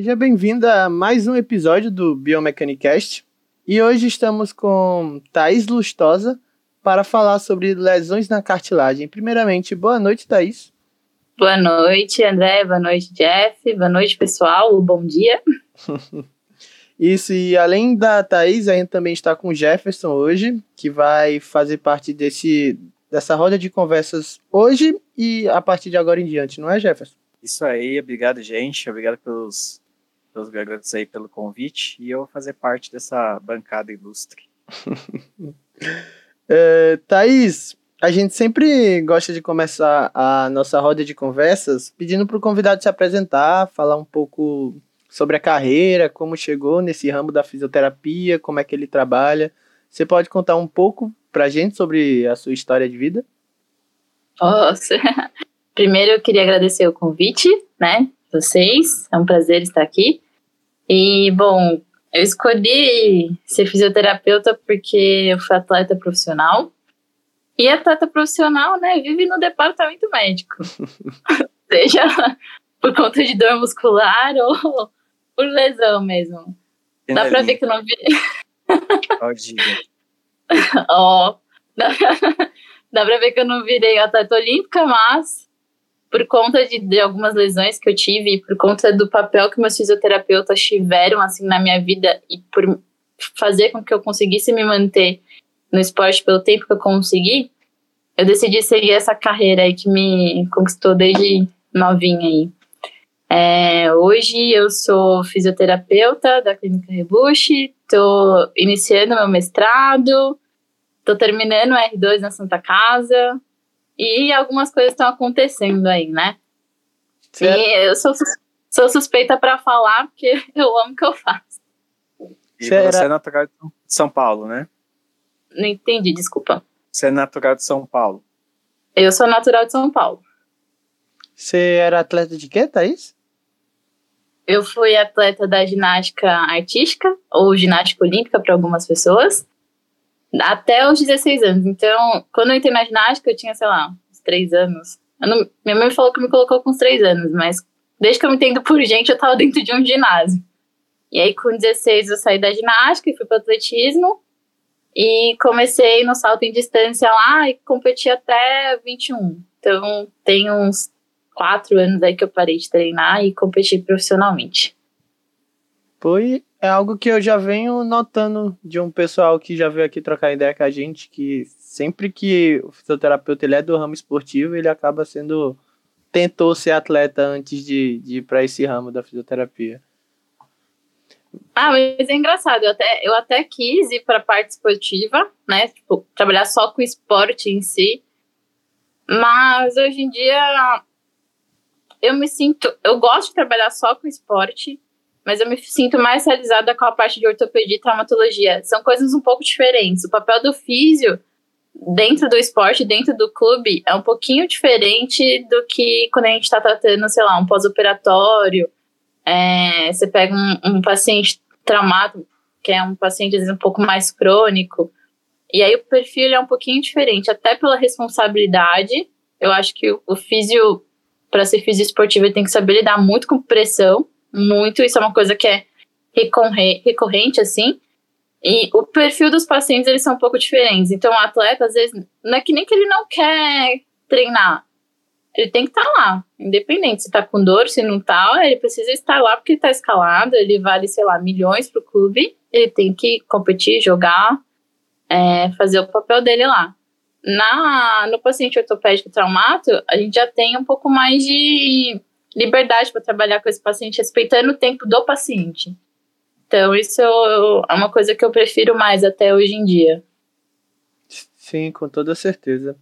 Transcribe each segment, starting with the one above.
Seja bem-vinda a mais um episódio do Biomecanicast. E hoje estamos com Thaís Lustosa para falar sobre lesões na cartilagem. Primeiramente, boa noite, Thaís. Boa noite, André. Boa noite, Jeff. Boa noite, pessoal. Bom dia. Isso, e além da Thaís, a gente também está com o Jefferson hoje, que vai fazer parte desse, dessa roda de conversas hoje e a partir de agora em diante, não é, Jefferson? Isso aí, obrigado, gente. Obrigado pelos, pelos garotos aí pelo convite. E eu vou fazer parte dessa bancada ilustre. é, Thaís, a gente sempre gosta de começar a nossa roda de conversas pedindo para o convidado se apresentar, falar um pouco sobre a carreira, como chegou nesse ramo da fisioterapia, como é que ele trabalha. Você pode contar um pouco para a gente sobre a sua história de vida? Nossa, Primeiro, eu queria agradecer o convite, né? Vocês, é um prazer estar aqui. E, bom, eu escolhi ser fisioterapeuta porque eu fui atleta profissional. E atleta profissional, né, vive no departamento médico. Seja por conta de dor muscular ou por lesão mesmo. Dá pra ver que eu não vi. Ó, oh, dá, dá pra ver que eu não virei atleta olímpica, mas por conta de, de, algumas lesões que eu tive por conta do papel que meus fisioterapeutas tiveram assim na minha vida e por fazer com que eu conseguisse me manter no esporte pelo tempo que eu consegui, eu decidi seguir essa carreira aí que me conquistou desde novinha aí. É, hoje eu sou fisioterapeuta da Clínica Rebush, estou iniciando meu mestrado, estou terminando o R2 na Santa Casa, e algumas coisas estão acontecendo aí, né? Certo. E eu sou, sou suspeita para falar porque eu amo o que eu faço. E Será? você é natural de São Paulo, né? Não entendi, desculpa. Você é natural de São Paulo. Eu sou natural de São Paulo. Você era atleta de quê, Thaís? Eu fui atleta da ginástica artística, ou ginástica olímpica para algumas pessoas até os 16 anos. Então, quando eu entrei na ginástica, eu tinha, sei lá, uns 3 anos. Não, minha mãe falou que me colocou com uns 3 anos, mas desde que eu me entendo por gente, eu tava dentro de um ginásio. E aí, com 16, eu saí da ginástica e fui pro atletismo. E comecei no salto em distância lá e competi até 21. Então, tem uns 4 anos aí que eu parei de treinar e competi profissionalmente. Foi é algo que eu já venho notando de um pessoal que já veio aqui trocar ideia com a gente, que sempre que o fisioterapeuta ele é do ramo esportivo, ele acaba sendo. tentou ser atleta antes de, de ir para esse ramo da fisioterapia. Ah, mas é engraçado, eu até, eu até quis ir para a parte esportiva, né? Tipo, trabalhar só com esporte em si. Mas hoje em dia eu me sinto. Eu gosto de trabalhar só com esporte, mas eu me sinto mais realizada com a parte de ortopedia e traumatologia. São coisas um pouco diferentes. O papel do físio dentro do esporte, dentro do clube, é um pouquinho diferente do que quando a gente está tratando, sei lá, um pós-operatório. É, você pega um, um, paciente traumado, que é um paciente às vezes um pouco mais crônico, e aí o perfil é um pouquinho diferente, até pela responsabilidade. Eu acho que o, o físio, para ser físio esportivo, ele tem que saber lidar muito com pressão muito, isso é uma coisa que é recorrente, assim. E o perfil dos pacientes, eles são um pouco diferentes. Então, o atleta, às vezes, não é que nem que ele não quer treinar. Ele tem que estar tá lá, independente se tá com dor, se não tá, ele precisa estar lá porque tá escalado, ele vale, sei lá, milhões pro clube, ele tem que competir, jogar, é, fazer o papel dele lá. Na, no paciente ortopédico traumato, a gente já tem um pouco mais de liberdade para trabalhar com esse paciente, respeitando o tempo do paciente. Então, isso é uma coisa que eu prefiro mais até hoje em dia. Sim, com toda certeza.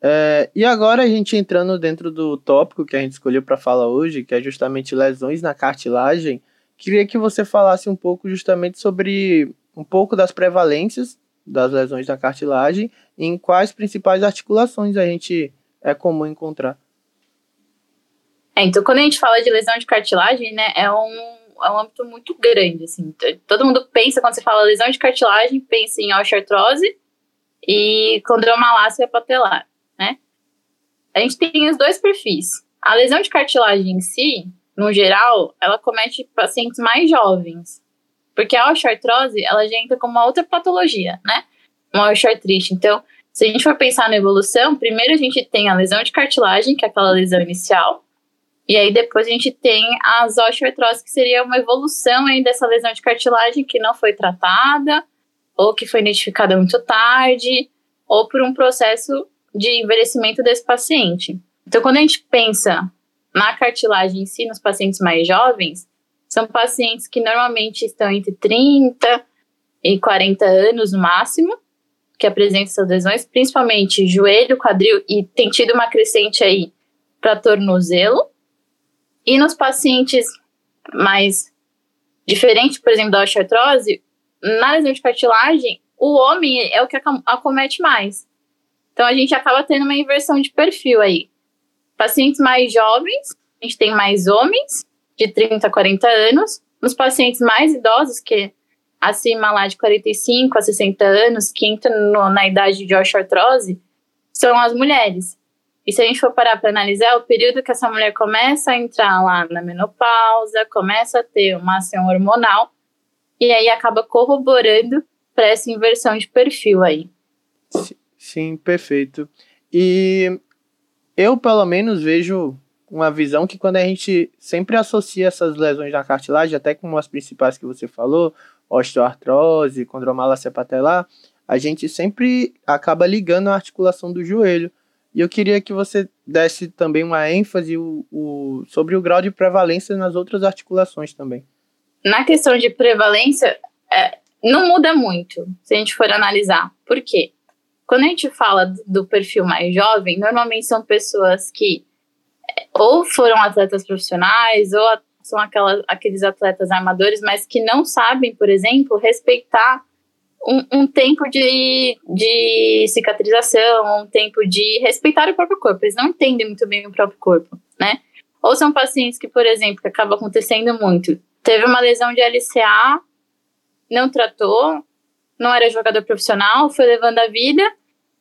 É, e agora a gente entrando dentro do tópico que a gente escolheu para falar hoje, que é justamente lesões na cartilagem, queria que você falasse um pouco justamente sobre um pouco das prevalências das lesões na cartilagem e em quais principais articulações a gente é comum encontrar. É, então, quando a gente fala de lesão de cartilagem, né, é um, é um âmbito muito grande, assim. Todo mundo pensa, quando você fala lesão de cartilagem, pensa em osteoartrose e condromalácia patelar, né? A gente tem os dois perfis. A lesão de cartilagem em si, no geral, ela comete pacientes mais jovens. Porque a osteoartrose, ela já entra como uma outra patologia, né? Uma osteoartrite. Então, se a gente for pensar na evolução, primeiro a gente tem a lesão de cartilagem, que é aquela lesão inicial, e aí depois a gente tem as osteoartroses, que seria uma evolução aí dessa lesão de cartilagem que não foi tratada, ou que foi identificada muito tarde, ou por um processo de envelhecimento desse paciente. Então, quando a gente pensa na cartilagem em si, nos pacientes mais jovens, são pacientes que normalmente estão entre 30 e 40 anos no máximo, que apresentam essas lesões, principalmente joelho, quadril, e tem tido uma crescente aí para tornozelo. E nos pacientes mais diferentes, por exemplo, da osteoartrose, na lesão de cartilagem, o homem é o que acomete mais. Então a gente acaba tendo uma inversão de perfil aí. Pacientes mais jovens, a gente tem mais homens de 30 a 40 anos. Nos pacientes mais idosos, que acima lá de 45 a 60 anos, que entram no, na idade de osteoartrose, são as mulheres. E se a gente for parar para analisar, o período que essa mulher começa a entrar lá na menopausa, começa a ter uma ação hormonal, e aí acaba corroborando para essa inversão de perfil aí. Sim, perfeito. E eu, pelo menos, vejo uma visão que quando a gente sempre associa essas lesões na cartilagem, até com as principais que você falou, osteoartrose, condromalácia patelar, a gente sempre acaba ligando a articulação do joelho. E eu queria que você desse também uma ênfase o, o, sobre o grau de prevalência nas outras articulações também. Na questão de prevalência, é, não muda muito se a gente for analisar. Por quê? Quando a gente fala do perfil mais jovem, normalmente são pessoas que é, ou foram atletas profissionais ou são aquelas, aqueles atletas armadores, mas que não sabem, por exemplo, respeitar um, um, tempo de, de cicatrização, um tempo de respeitar o próprio corpo. Eles não entendem muito bem o próprio corpo, né? Ou são pacientes que, por exemplo, que acaba acontecendo muito, teve uma lesão de LCA, não tratou, não era jogador profissional, foi levando a vida,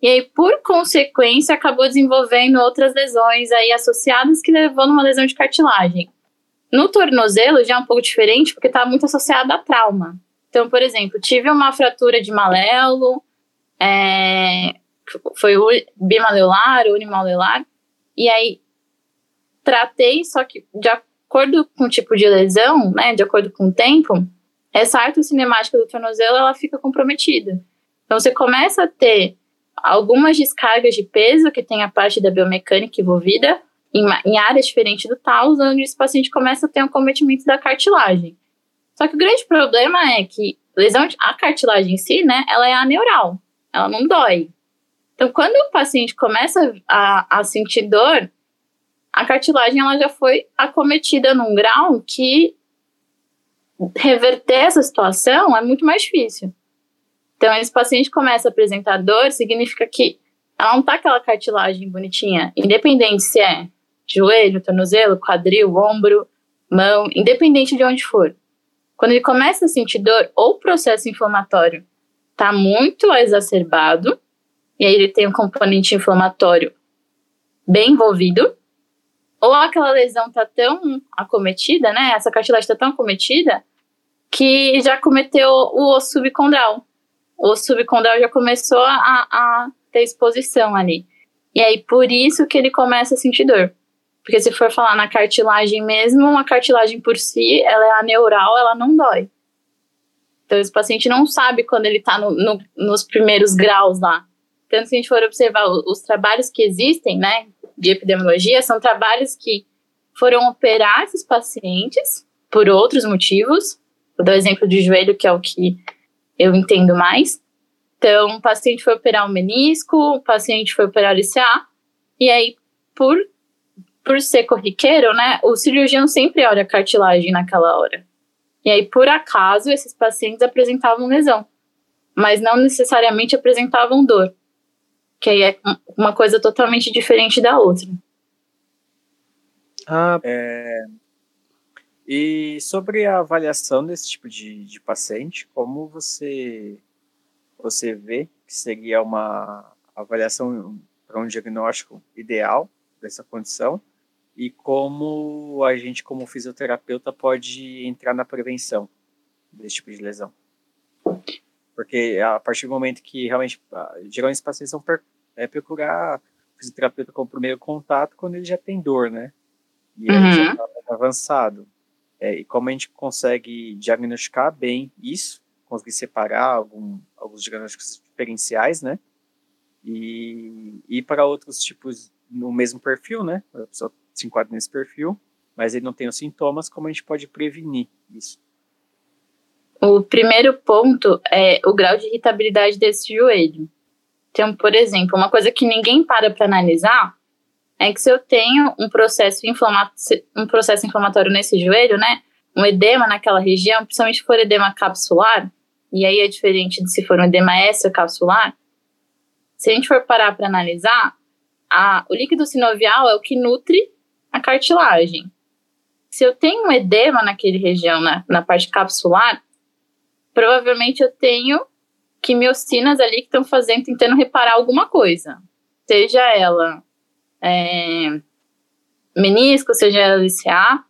e aí, por consequência, acabou desenvolvendo outras lesões aí associadas que levou numa lesão de cartilagem. No tornozelo já é um pouco diferente, porque está muito associado a trauma. Então, por exemplo, tive uma fratura de malelo, é, foi bimaleolar, unimaleolar, e aí tratei, só que de acordo com o tipo de lesão, né, de acordo com o tempo, essa arte cinemática do tornozelo, ela fica comprometida. Então, você começa a ter algumas descargas de peso, que tem a parte da biomecânica envolvida, em, em áreas diferentes do talos, onde esse paciente começa a ter um cometimento da cartilagem. Só que o grande problema é que lesão de, a cartilagem em si, né, ela é aneural, ela não dói. Então, quando o paciente começa a, a sentir dor, a cartilagem ela já foi acometida num grau que reverter essa situação é muito mais difícil. Então, esse paciente começa a apresentar dor, significa que ela não tá aquela cartilagem bonitinha, independente se é joelho, tornozelo, quadril, ombro, mão, independente de onde for. Quando ele começa a sentir dor ou o processo inflamatório está muito exacerbado, e aí ele tem um componente inflamatório bem envolvido, ou aquela lesão está tão acometida, né? Essa cartilagem está tão acometida que já cometeu o osso subcondral. O osso subcondral já começou a, a ter exposição ali. E aí, por isso que ele começa a sentir dor. Porque se for falar na cartilagem mesmo, uma cartilagem por si, ela é aneural, ela não dói. Então, esse paciente não sabe quando ele está no, no, nos primeiros graus lá. Tanto que a gente for observar os, os trabalhos que existem, né, de epidemiologia, são trabalhos que foram operar esses pacientes por outros motivos. Vou dar o exemplo de joelho, que é o que eu entendo mais. Então, o paciente foi operar o menisco, o paciente foi operar o LCA, e aí, por por ser corriqueiro, né, o cirurgião sempre olha a cartilagem naquela hora. E aí, por acaso, esses pacientes apresentavam lesão, mas não necessariamente apresentavam dor, que aí é uma coisa totalmente diferente da outra. Ah, é... E sobre a avaliação desse tipo de, de paciente, como você, você vê que seria uma avaliação para um diagnóstico ideal dessa condição? E como a gente, como fisioterapeuta, pode entrar na prevenção desse tipo de lesão. Porque a partir do momento que realmente, ah, geralmente os pacientes vão é, procurar fisioterapeuta como primeiro contato quando ele já tem dor, né? E uhum. já está avançado. É, e como a gente consegue diagnosticar bem isso, conseguir separar algum, alguns diagnósticos diferenciais, né? E ir para outros tipos no mesmo perfil, né? A pessoa se enquadra nesse perfil, mas ele não tem os sintomas, como a gente pode prevenir isso? O primeiro ponto é o grau de irritabilidade desse joelho. Então, por exemplo, uma coisa que ninguém para para analisar é que se eu tenho um processo, um processo inflamatório nesse joelho, né, um edema naquela região, principalmente se for edema capsular, e aí é diferente de se for um edema extracapsular, se a gente for parar para analisar, a, o líquido sinovial é o que nutre a cartilagem. Se eu tenho um edema naquele região, na, na parte capsular, provavelmente eu tenho quimiocinas ali que estão fazendo, tentando reparar alguma coisa. Seja ela é, menisco, seja ela LCA,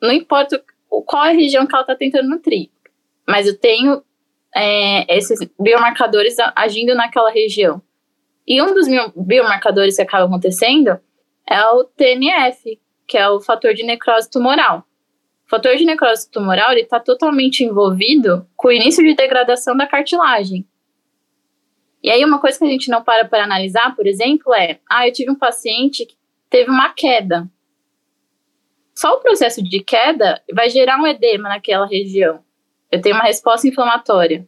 não importa qual é a região que ela está tentando nutrir, mas eu tenho é, esses biomarcadores agindo naquela região. E um dos biomarcadores que acaba acontecendo é o TNF, que é o fator de necrose tumoral. O fator de necrose tumoral está totalmente envolvido com o início de degradação da cartilagem. E aí uma coisa que a gente não para para analisar, por exemplo, é, ah, eu tive um paciente que teve uma queda. Só o processo de queda vai gerar um edema naquela região. Eu tenho uma resposta inflamatória.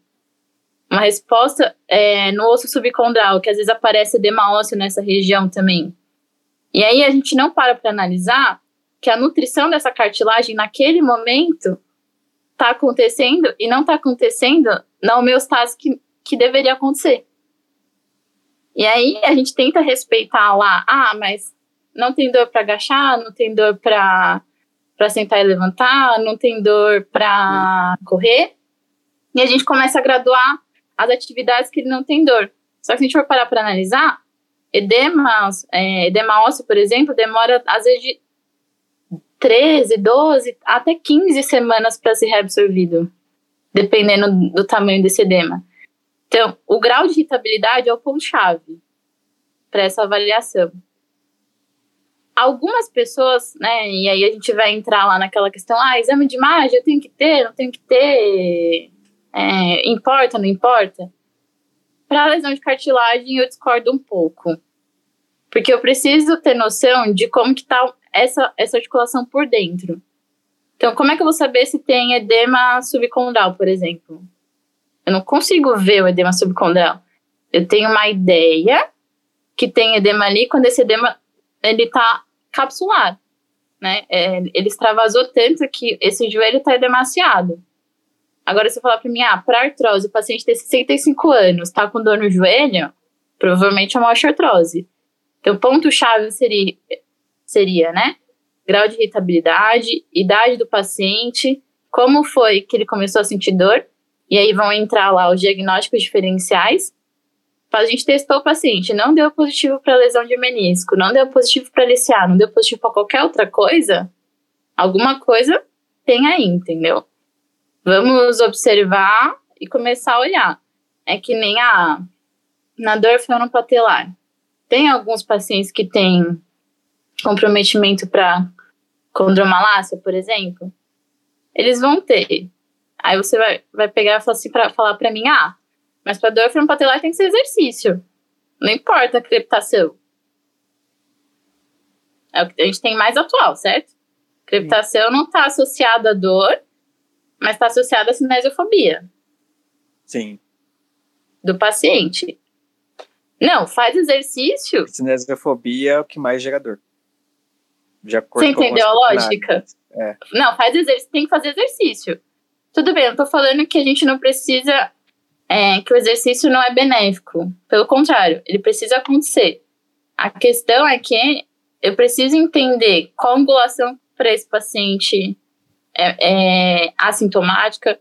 Uma resposta é, no osso subcondral, que às vezes aparece edema ósseo nessa região também. E aí a gente não para para analisar que a nutrição dessa cartilagem naquele momento está acontecendo e não está acontecendo na homeostase que, que deveria acontecer. E aí a gente tenta respeitar lá, ah, mas não tem dor para agachar, não tem dor para para sentar e levantar, não tem dor para correr. E a gente começa a graduar as atividades que ele não tem dor. Só que se a gente for parar para analisar, Edema, é, edema ósseo, por exemplo, demora às vezes de 13, 12, até 15 semanas para ser reabsorvido, dependendo do tamanho desse edema. Então, o grau de irritabilidade é o ponto-chave para essa avaliação. Algumas pessoas, né, e aí a gente vai entrar lá naquela questão, ah, exame de imagem eu tenho que ter, não tenho que ter, é, importa, não importa? Para lesão de cartilagem, eu discordo um pouco. Porque eu preciso ter noção de como que tá essa, essa articulação por dentro. Então, como é que eu vou saber se tem edema subcondral, por exemplo? Eu não consigo ver o edema subcondral. Eu tenho uma ideia que tem edema ali quando esse edema ele tá capsular, né? É, ele extravasou tanto que esse joelho tá edemaciado. Agora, se eu falar para mim, ah, para artrose, o paciente tem 65 anos, tá com dor no joelho, provavelmente é uma osteoartrose. Então, ponto-chave seria, seria, né? Grau de irritabilidade, idade do paciente, como foi que ele começou a sentir dor, e aí vão entrar lá os diagnósticos diferenciais. A gente testou o paciente, não deu positivo para lesão de menisco, não deu positivo para LCA, não deu positivo para qualquer outra coisa, alguma coisa tem aí, entendeu? Vamos observar e começar a olhar. É que nem a na dor feonopatelar. Tem alguns pacientes que têm comprometimento para condromalácia, por exemplo. Eles vão ter. Aí você vai, vai pegar e falar assim para falar para mim, ah, mas para dor femoropatelar tem que ser exercício. Não importa a crepitação. É o que a gente tem mais atual, certo? Crepitação não está associada à dor, mas está associada à cinesiofobia. Sim. Do paciente. Não, faz exercício. Cinesiofobia é o que mais gera dor. Você entendeu a lógica? É. Não, faz exercício, tem que fazer exercício. Tudo bem, eu tô falando que a gente não precisa. É, que o exercício não é benéfico. Pelo contrário, ele precisa acontecer. A questão é que eu preciso entender qual angulação para esse paciente é, é assintomática,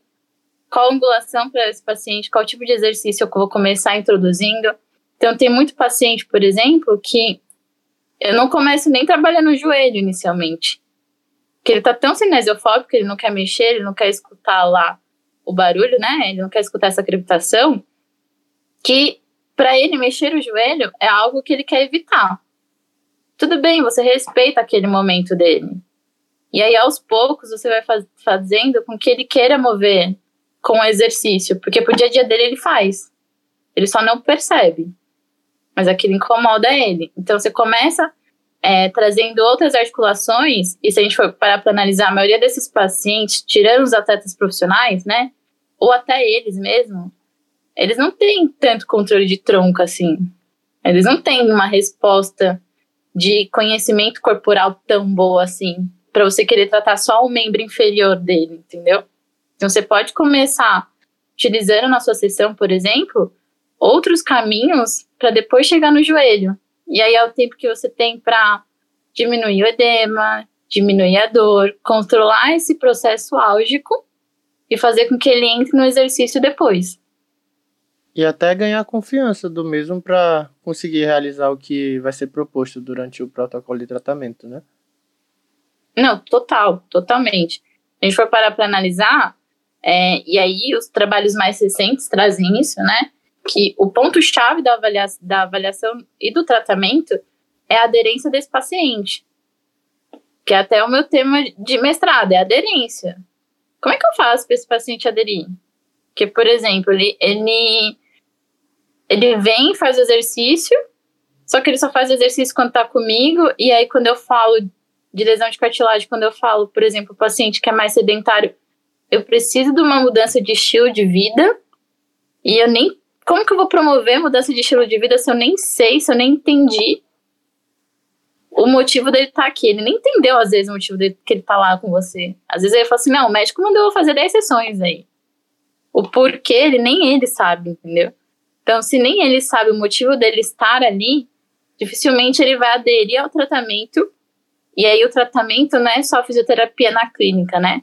qual angulação para esse paciente, qual tipo de exercício eu vou começar introduzindo. Então, tem muito paciente, por exemplo, que eu não começo nem trabalhando o joelho inicialmente. Porque ele tá tão cinesiofóbico, ele não quer mexer, ele não quer escutar lá o barulho, né? Ele não quer escutar essa crepitação, que para ele mexer o joelho é algo que ele quer evitar. Tudo bem, você respeita aquele momento dele. E aí, aos poucos, você vai faz, fazendo com que ele queira mover com o exercício, porque pro dia a dia dele ele faz. Ele só não percebe. Mas aquilo incomoda ele. Então, você começa é, trazendo outras articulações, e se a gente for parar para analisar, a maioria desses pacientes, tirando os atletas profissionais, né, ou até eles mesmo, eles não têm tanto controle de tronco assim. Eles não têm uma resposta de conhecimento corporal tão boa assim, para você querer tratar só o membro inferior dele, entendeu? Então você pode começar utilizando na sua sessão, por exemplo, outros caminhos para depois chegar no joelho. E aí é o tempo que você tem para diminuir o edema, diminuir a dor, controlar esse processo álgico e fazer com que ele entre no exercício depois. E até ganhar confiança do mesmo para conseguir realizar o que vai ser proposto durante o protocolo de tratamento, né? Não, total, totalmente. A gente for parar para analisar, é, e aí os trabalhos mais recentes trazem isso, né? Que o ponto-chave da, avalia da avaliação e do tratamento é a aderência desse paciente. Que é até o meu tema de mestrado, é aderência. Como é que eu faço para esse paciente aderir? Porque, por exemplo, ele, ele, ele vem, faz exercício, só que ele só faz exercício quando tá comigo, e aí quando eu falo de lesão de cartilagem, quando eu falo, por exemplo, o paciente que é mais sedentário, eu preciso de uma mudança de estilo de vida, e eu nem. Como que eu vou promover mudança de estilo de vida se eu nem sei, se eu nem entendi o motivo dele estar tá aqui? Ele nem entendeu, às vezes, o motivo dele que ele tá lá com você. Às vezes ele fala assim: não, o médico mandou eu fazer 10 sessões aí. O porquê, ele nem ele sabe, entendeu? Então, se nem ele sabe o motivo dele estar ali, dificilmente ele vai aderir ao tratamento. E aí, o tratamento não é só fisioterapia na clínica, né?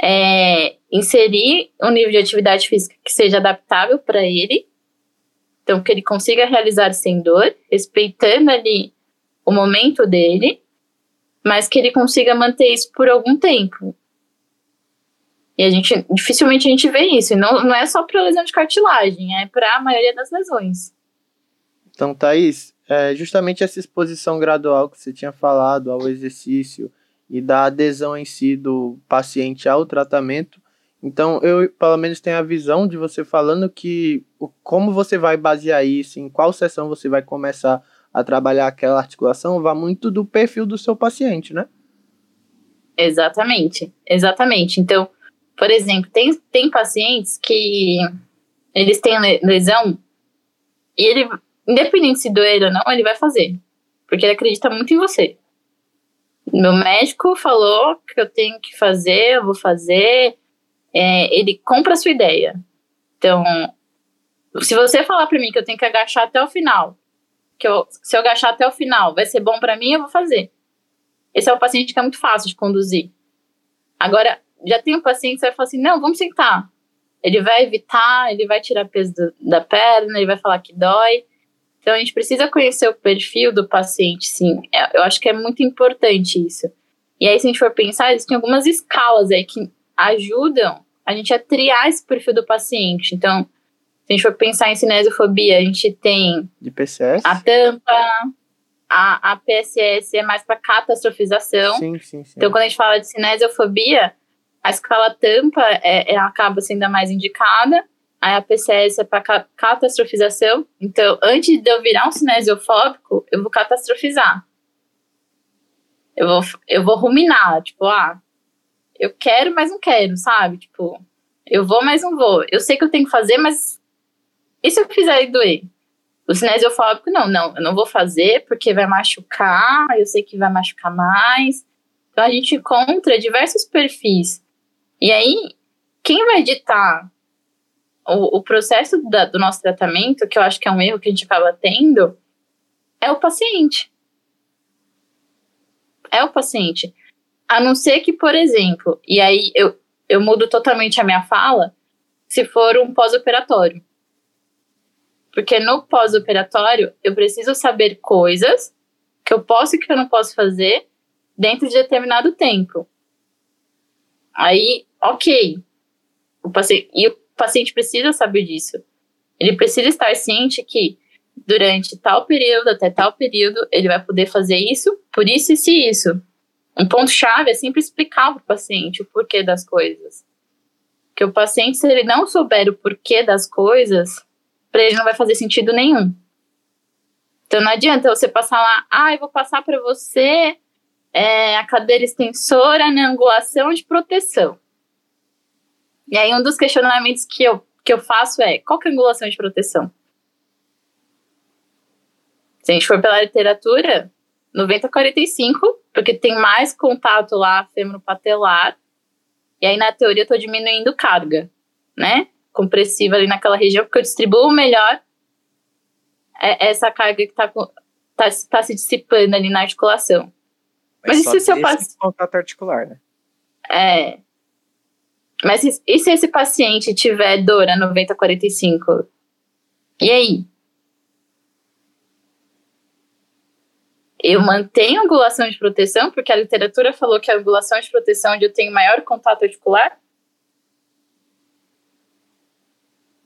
É inserir um nível de atividade física que seja adaptável para ele, então que ele consiga realizar sem dor, respeitando ali o momento dele, mas que ele consiga manter isso por algum tempo. E a gente dificilmente a gente vê isso. E não, não é só para lesão de cartilagem, é para a maioria das lesões. Então, Thaís, é justamente essa exposição gradual que você tinha falado ao exercício e da adesão em si do paciente ao tratamento. Então, eu pelo menos tenho a visão de você falando que o, como você vai basear isso, em qual sessão você vai começar a trabalhar aquela articulação, vai muito do perfil do seu paciente, né? Exatamente, exatamente. Então, por exemplo, tem, tem pacientes que eles têm lesão e ele, independente se doer ou não, ele vai fazer. Porque ele acredita muito em você. Meu médico falou que eu tenho que fazer, eu vou fazer. É, ele compra a sua ideia. Então, se você falar para mim que eu tenho que agachar até o final, que eu, se eu agachar até o final vai ser bom para mim, eu vou fazer. Esse é o paciente que é muito fácil de conduzir. Agora, já tem um paciente que vai falar assim: não, vamos sentar. Ele vai evitar, ele vai tirar peso do, da perna, ele vai falar que dói. Então a gente precisa conhecer o perfil do paciente, sim. É, eu acho que é muito importante isso. E aí, se a gente for pensar, existem algumas escalas aí que ajudam a gente a triar esse perfil do paciente. Então, se a gente for pensar em cinesiofobia, a gente tem a tampa, a, a PSS é mais para catastrofização. Sim, sim, sim. Então, quando a gente fala de cinesiofobia, a escala tampa é, é, acaba sendo a mais indicada. Aí a PCS é para catastrofização. Então, antes de eu virar um cinesiofóbico, eu vou catastrofizar. Eu vou, eu vou ruminar, tipo, ah, eu quero, mas não quero, sabe? Tipo, eu vou, mas não vou. Eu sei que eu tenho que fazer, mas e se eu fizer doer? O cinesiofóbico, não, não, eu não vou fazer porque vai machucar, eu sei que vai machucar mais. Então a gente encontra diversos perfis e aí, quem vai ditar o, o processo da, do nosso tratamento, que eu acho que é um erro que a gente acaba tendo, é o paciente. É o paciente. A não ser que, por exemplo, e aí eu, eu mudo totalmente a minha fala, se for um pós-operatório. Porque no pós-operatório eu preciso saber coisas que eu posso e que eu não posso fazer dentro de determinado tempo. Aí, ok. O paciente, e paciente precisa saber disso. Ele precisa estar ciente que durante tal período até tal período ele vai poder fazer isso, por isso e se isso. Um ponto-chave é sempre explicar para o paciente o porquê das coisas. Que o paciente, se ele não souber o porquê das coisas, para ele não vai fazer sentido nenhum. Então não adianta você passar lá, ah, eu vou passar para você é, a cadeira extensora na angulação de proteção. E aí um dos questionamentos que eu, que eu faço é, qual que é a angulação de proteção? Se a gente for pela literatura, 90-45, porque tem mais contato lá femoropatelar, e aí na teoria eu tô diminuindo carga, né? Compressiva ali naquela região, porque eu distribuo melhor essa carga que tá, tá, tá se dissipando ali na articulação. Mas, Mas e se eu passo. contato articular, né? É. Mas e, e se esse paciente tiver dor a 90-45? E aí? Eu mantenho angulação de proteção, porque a literatura falou que a angulação de proteção é onde eu tenho maior contato articular.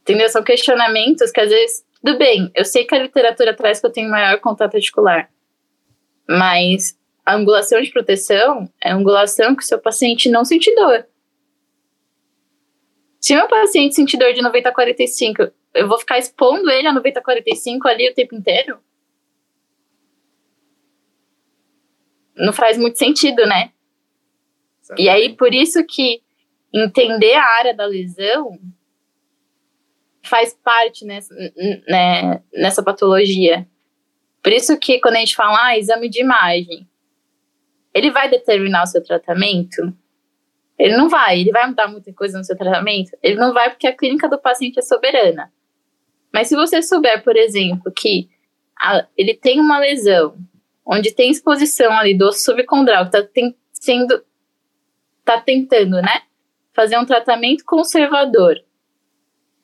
Entendeu? São questionamentos que às vezes, tudo bem, eu sei que a literatura traz que eu tenho maior contato articular, mas a angulação de proteção é a angulação que o seu paciente não sente dor. Se meu paciente sentir dor de 90 a 45, eu vou ficar expondo ele a 90 a 45 ali o tempo inteiro? não faz muito sentido, né? Exatamente. E aí, por isso que entender a área da lesão faz parte nessa, né, nessa patologia. Por isso que quando a gente fala ah, exame de imagem, ele vai determinar o seu tratamento? Ele não vai. Ele vai mudar muita coisa no seu tratamento? Ele não vai porque a clínica do paciente é soberana. Mas se você souber, por exemplo, que a, ele tem uma lesão onde tem exposição ali do subcondral, que está sendo, tá tentando, né, fazer um tratamento conservador,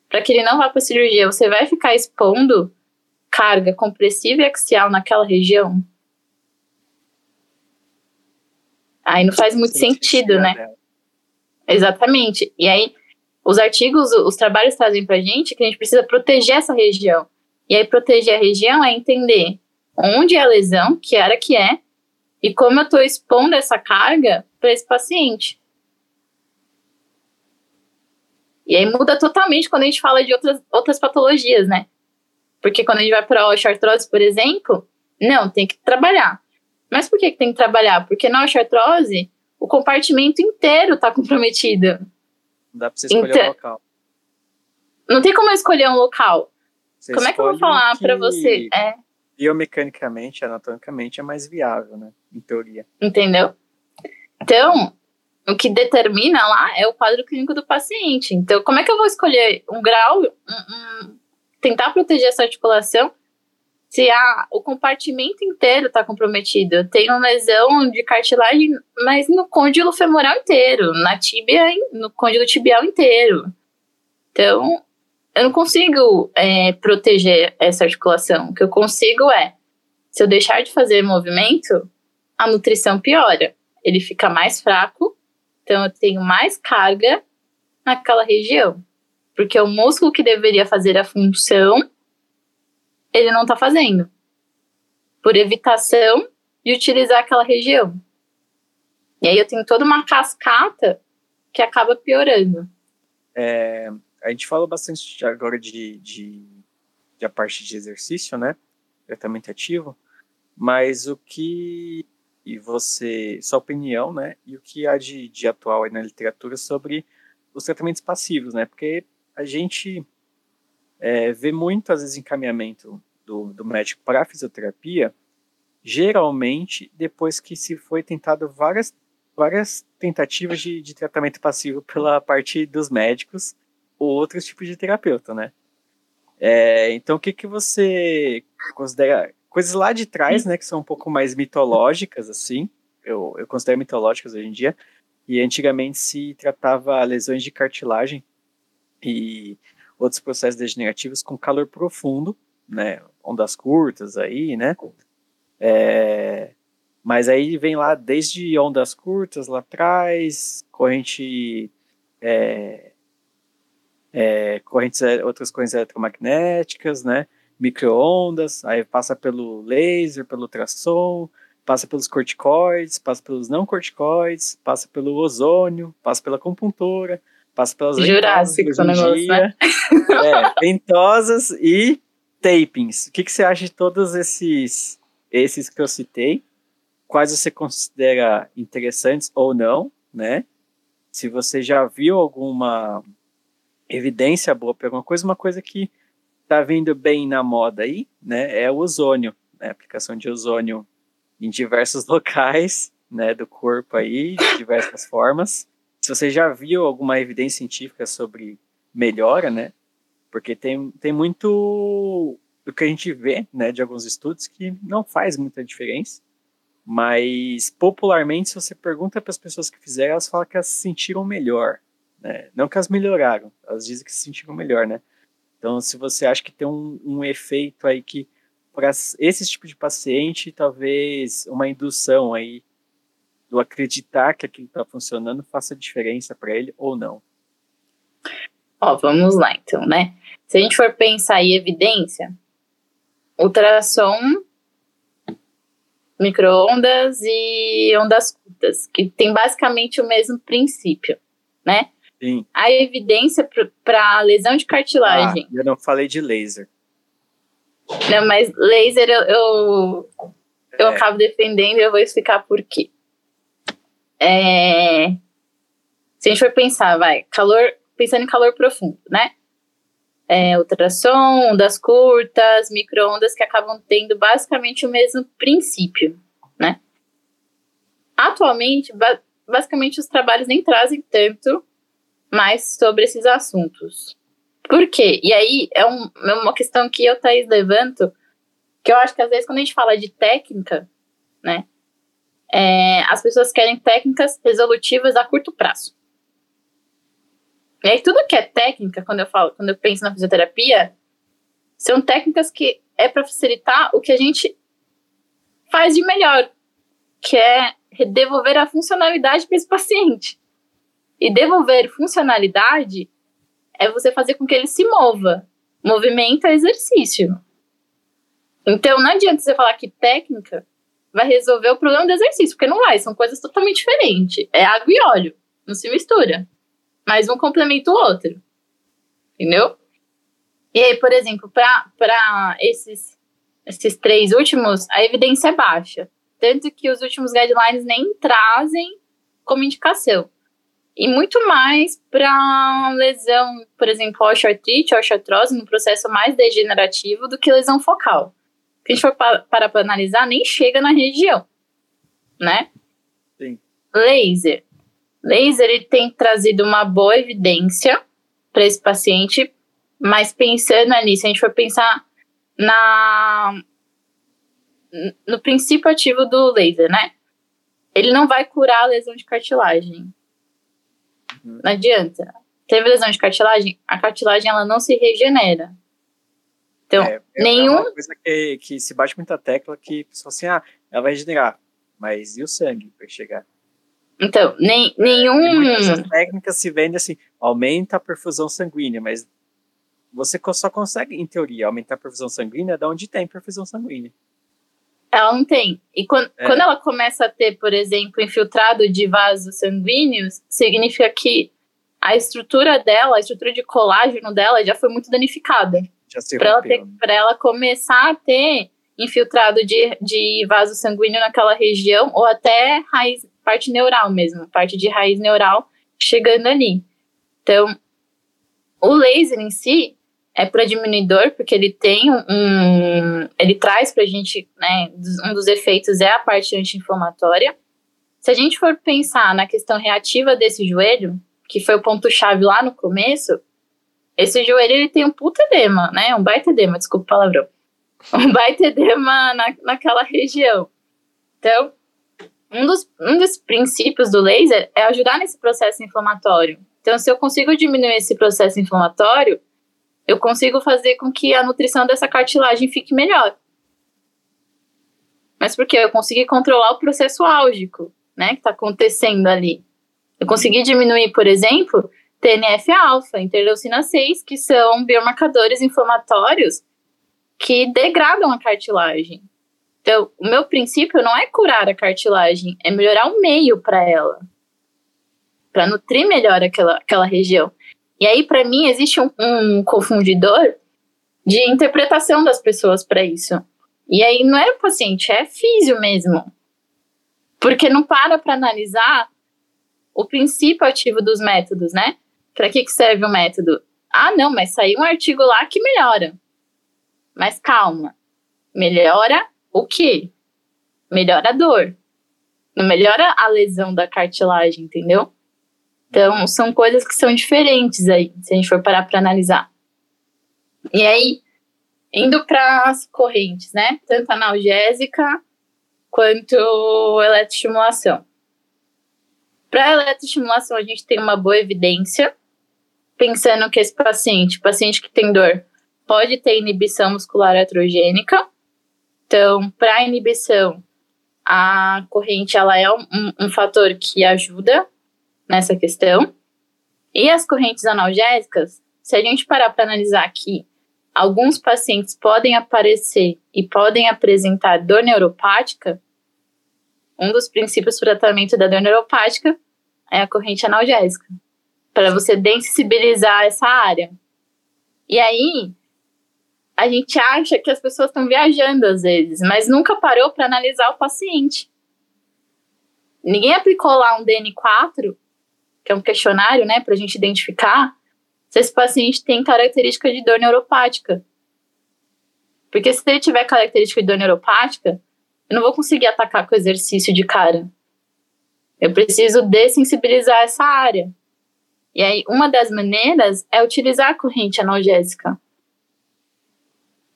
para que ele não vá para cirurgia, você vai ficar expondo carga compressiva e axial naquela região? Aí não faz muito sentido, né? Exatamente. E aí, os artigos, os trabalhos trazem pra gente que a gente precisa proteger essa região. E aí, proteger a região é entender onde é a lesão, que era que é, e como eu estou expondo essa carga para esse paciente. E aí muda totalmente quando a gente fala de outras, outras patologias, né? Porque quando a gente vai para a osteoartrose, por exemplo, não, tem que trabalhar. Mas por que, que tem que trabalhar? Porque na osteoartrose, o compartimento inteiro está comprometido. Não dá para você escolher então, um local. Não tem como eu escolher um local. Você como é que eu vou falar para você? É biomecanicamente, anatomicamente, é mais viável, né? Em teoria. Entendeu? Então, o que determina lá é o quadro clínico do paciente. Então, como é que eu vou escolher um grau, um, um, tentar proteger essa articulação se a, o compartimento inteiro está comprometido? Eu tenho lesão de cartilagem, mas no côndilo femoral inteiro, na tíbia, no côndilo tibial inteiro. Então, eu não consigo é, proteger essa articulação. O que eu consigo é, se eu deixar de fazer movimento, a nutrição piora. Ele fica mais fraco, então eu tenho mais carga naquela região. Porque o músculo que deveria fazer a função, ele não está fazendo. Por evitação de utilizar aquela região. E aí eu tenho toda uma cascata que acaba piorando. É, a gente falou bastante agora de, de, de a parte de exercício, né? Tratamento ativo. Mas o que e você, sua opinião, né? E o que há de, de atual aí na literatura sobre os tratamentos passivos, né? Porque a gente é, vê muito, às vezes, encaminhamento do, do médico para fisioterapia, geralmente depois que se foi tentado várias, várias tentativas de, de tratamento passivo pela parte dos médicos, outros tipos de terapeuta, né? É, então, o que, que você considera coisas lá de trás, né, que são um pouco mais mitológicas, assim, eu, eu considero mitológicas hoje em dia, e antigamente se tratava lesões de cartilagem e outros processos degenerativos com calor profundo, né, ondas curtas aí, né, É, mas aí vem lá desde ondas curtas lá atrás, corrente. É, é, correntes, outras correntes eletromagnéticas, né? Microondas, aí passa pelo laser, pelo ultrassom, passa pelos corticoides, passa pelos não corticoides, passa pelo ozônio, passa pela acupuntura, passa pelas Jurássico o negócio, né? É, ventosas e tapings. O que, que você acha de todos esses, esses que eu citei? Quais você considera interessantes ou não, né? Se você já viu alguma evidência boa para alguma coisa, uma coisa que está vindo bem na moda aí, né, é o ozônio, né, a aplicação de ozônio em diversos locais, né, do corpo aí, de diversas formas. Se você já viu alguma evidência científica sobre melhora, né, porque tem, tem muito do que a gente vê, né, de alguns estudos que não faz muita diferença, mas popularmente, se você pergunta para as pessoas que fizeram, elas falam que elas se sentiram melhor, né? Não que elas melhoraram, elas dizem que se sentiram melhor, né? Então, se você acha que tem um, um efeito aí que para esse tipo de paciente, talvez uma indução aí do acreditar que aquilo está funcionando faça diferença para ele ou não. Ó, vamos lá então, né? Se a gente for pensar em evidência, ultrassom, microondas e ondas curtas, que tem basicamente o mesmo princípio, né? Sim. A evidência para lesão de cartilagem. Ah, eu não falei de laser. Não, mas laser eu, eu, eu é. acabo defendendo e eu vou explicar por quê. É, se a gente for pensar, vai, calor, pensando em calor profundo, né? É, ultrassom, ondas curtas, microondas que acabam tendo basicamente o mesmo princípio, né? Atualmente, ba basicamente os trabalhos nem trazem tanto mais sobre esses assuntos. Por quê? E aí é, um, é uma questão que eu, Thaís, levanto, que eu acho que às vezes quando a gente fala de técnica, né, é, as pessoas querem técnicas resolutivas a curto prazo. E aí tudo que é técnica, quando eu falo, quando eu penso na fisioterapia, são técnicas que é para facilitar o que a gente faz de melhor, que é devolver a funcionalidade para esse paciente. E devolver funcionalidade é você fazer com que ele se mova. Movimento é exercício. Então não adianta você falar que técnica vai resolver o problema do exercício, porque não vai, são coisas totalmente diferentes. É água e óleo, não se mistura. Mas um complementa o outro. Entendeu? E aí, por exemplo, para esses, esses três últimos, a evidência é baixa. Tanto que os últimos guidelines nem trazem como indicação. E muito mais para lesão, por exemplo, osteoartrite, osteoartrose, no processo mais degenerativo do que lesão focal. A gente for para para analisar, nem chega na região, né? Sim. Laser. Laser ele tem trazido uma boa evidência para esse paciente, mas pensando ali, se a gente for pensar na no princípio ativo do laser, né? Ele não vai curar a lesão de cartilagem. Não adianta. Teve lesão de cartilagem, a cartilagem ela não se regenera. Então, é, é nenhum. É uma coisa que, que se bate muita tecla que a pessoa assim, ah, ela vai regenerar. Mas e o sangue para chegar? Então, nem, nenhum. Essas técnicas se vendem assim, aumenta a perfusão sanguínea, mas você só consegue, em teoria, aumentar a perfusão sanguínea de onde tem perfusão sanguínea. Ela não tem. E quando, é. quando ela começa a ter, por exemplo, infiltrado de vasos sanguíneos, significa que a estrutura dela, a estrutura de colágeno dela já foi muito danificada. Para ela, ter, ela começar a ter infiltrado de, de vaso sanguíneo naquela região, ou até raiz, parte neural mesmo, parte de raiz neural chegando ali. Então, o laser em si, é para diminuidor, porque ele tem um. Ele traz para a gente, né? Um dos efeitos é a parte anti-inflamatória. Se a gente for pensar na questão reativa desse joelho, que foi o ponto-chave lá no começo, esse joelho ele tem um puta edema, né? Um baita edema, desculpa o palavrão. Um baita edema na, naquela região. Então, um dos, um dos princípios do laser é ajudar nesse processo inflamatório. Então, se eu consigo diminuir esse processo inflamatório, eu consigo fazer com que a nutrição dessa cartilagem fique melhor. Mas porque eu consegui controlar o processo álgico, né, que está acontecendo ali. Eu consegui diminuir, por exemplo, TNF-alfa, interleucina 6, que são biomarcadores inflamatórios que degradam a cartilagem. Então, o meu princípio não é curar a cartilagem, é melhorar o meio para ela, para nutrir melhor aquela, aquela região. E aí, para mim, existe um, um, confundidor de interpretação das pessoas para isso. E aí, não é o paciente, é físio mesmo. Porque não para para analisar o princípio ativo dos métodos, né? Para que, que serve o método? Ah, não, mas saiu um artigo lá que melhora. Mas calma. Melhora o quê? Melhora a dor. Não melhora a lesão da cartilagem, entendeu? Então, são coisas que são diferentes aí, se a gente for parar para analisar. E aí, indo para as correntes, né? Tanto analgésica quanto eletroestimulação. Para eletroestimulação, a gente tem uma boa evidência, pensando que esse paciente, paciente que tem dor, pode ter inibição muscular heterogênica. Então, para inibição, a corrente ela é um, um, fator que ajuda nessa questão. E as correntes analgésicas, se a gente parar para analisar aqui, alguns pacientes podem aparecer e podem apresentar dor neuropática. Um dos princípios para tratamento da dor neuropática é a corrente analgésica, para você densibilizar essa área. E aí, a gente acha que as pessoas estão viajando às vezes, mas nunca parou para analisar o paciente. Ninguém aplicou lá um DN4, que é um questionário, né, para a gente identificar se esse paciente tem característica de dor neuropática. Porque se ele tiver característica de dor neuropática, eu não vou conseguir atacar com exercício de cara. Eu preciso dessensibilizar essa área. E aí, uma das maneiras é utilizar a corrente analgésica.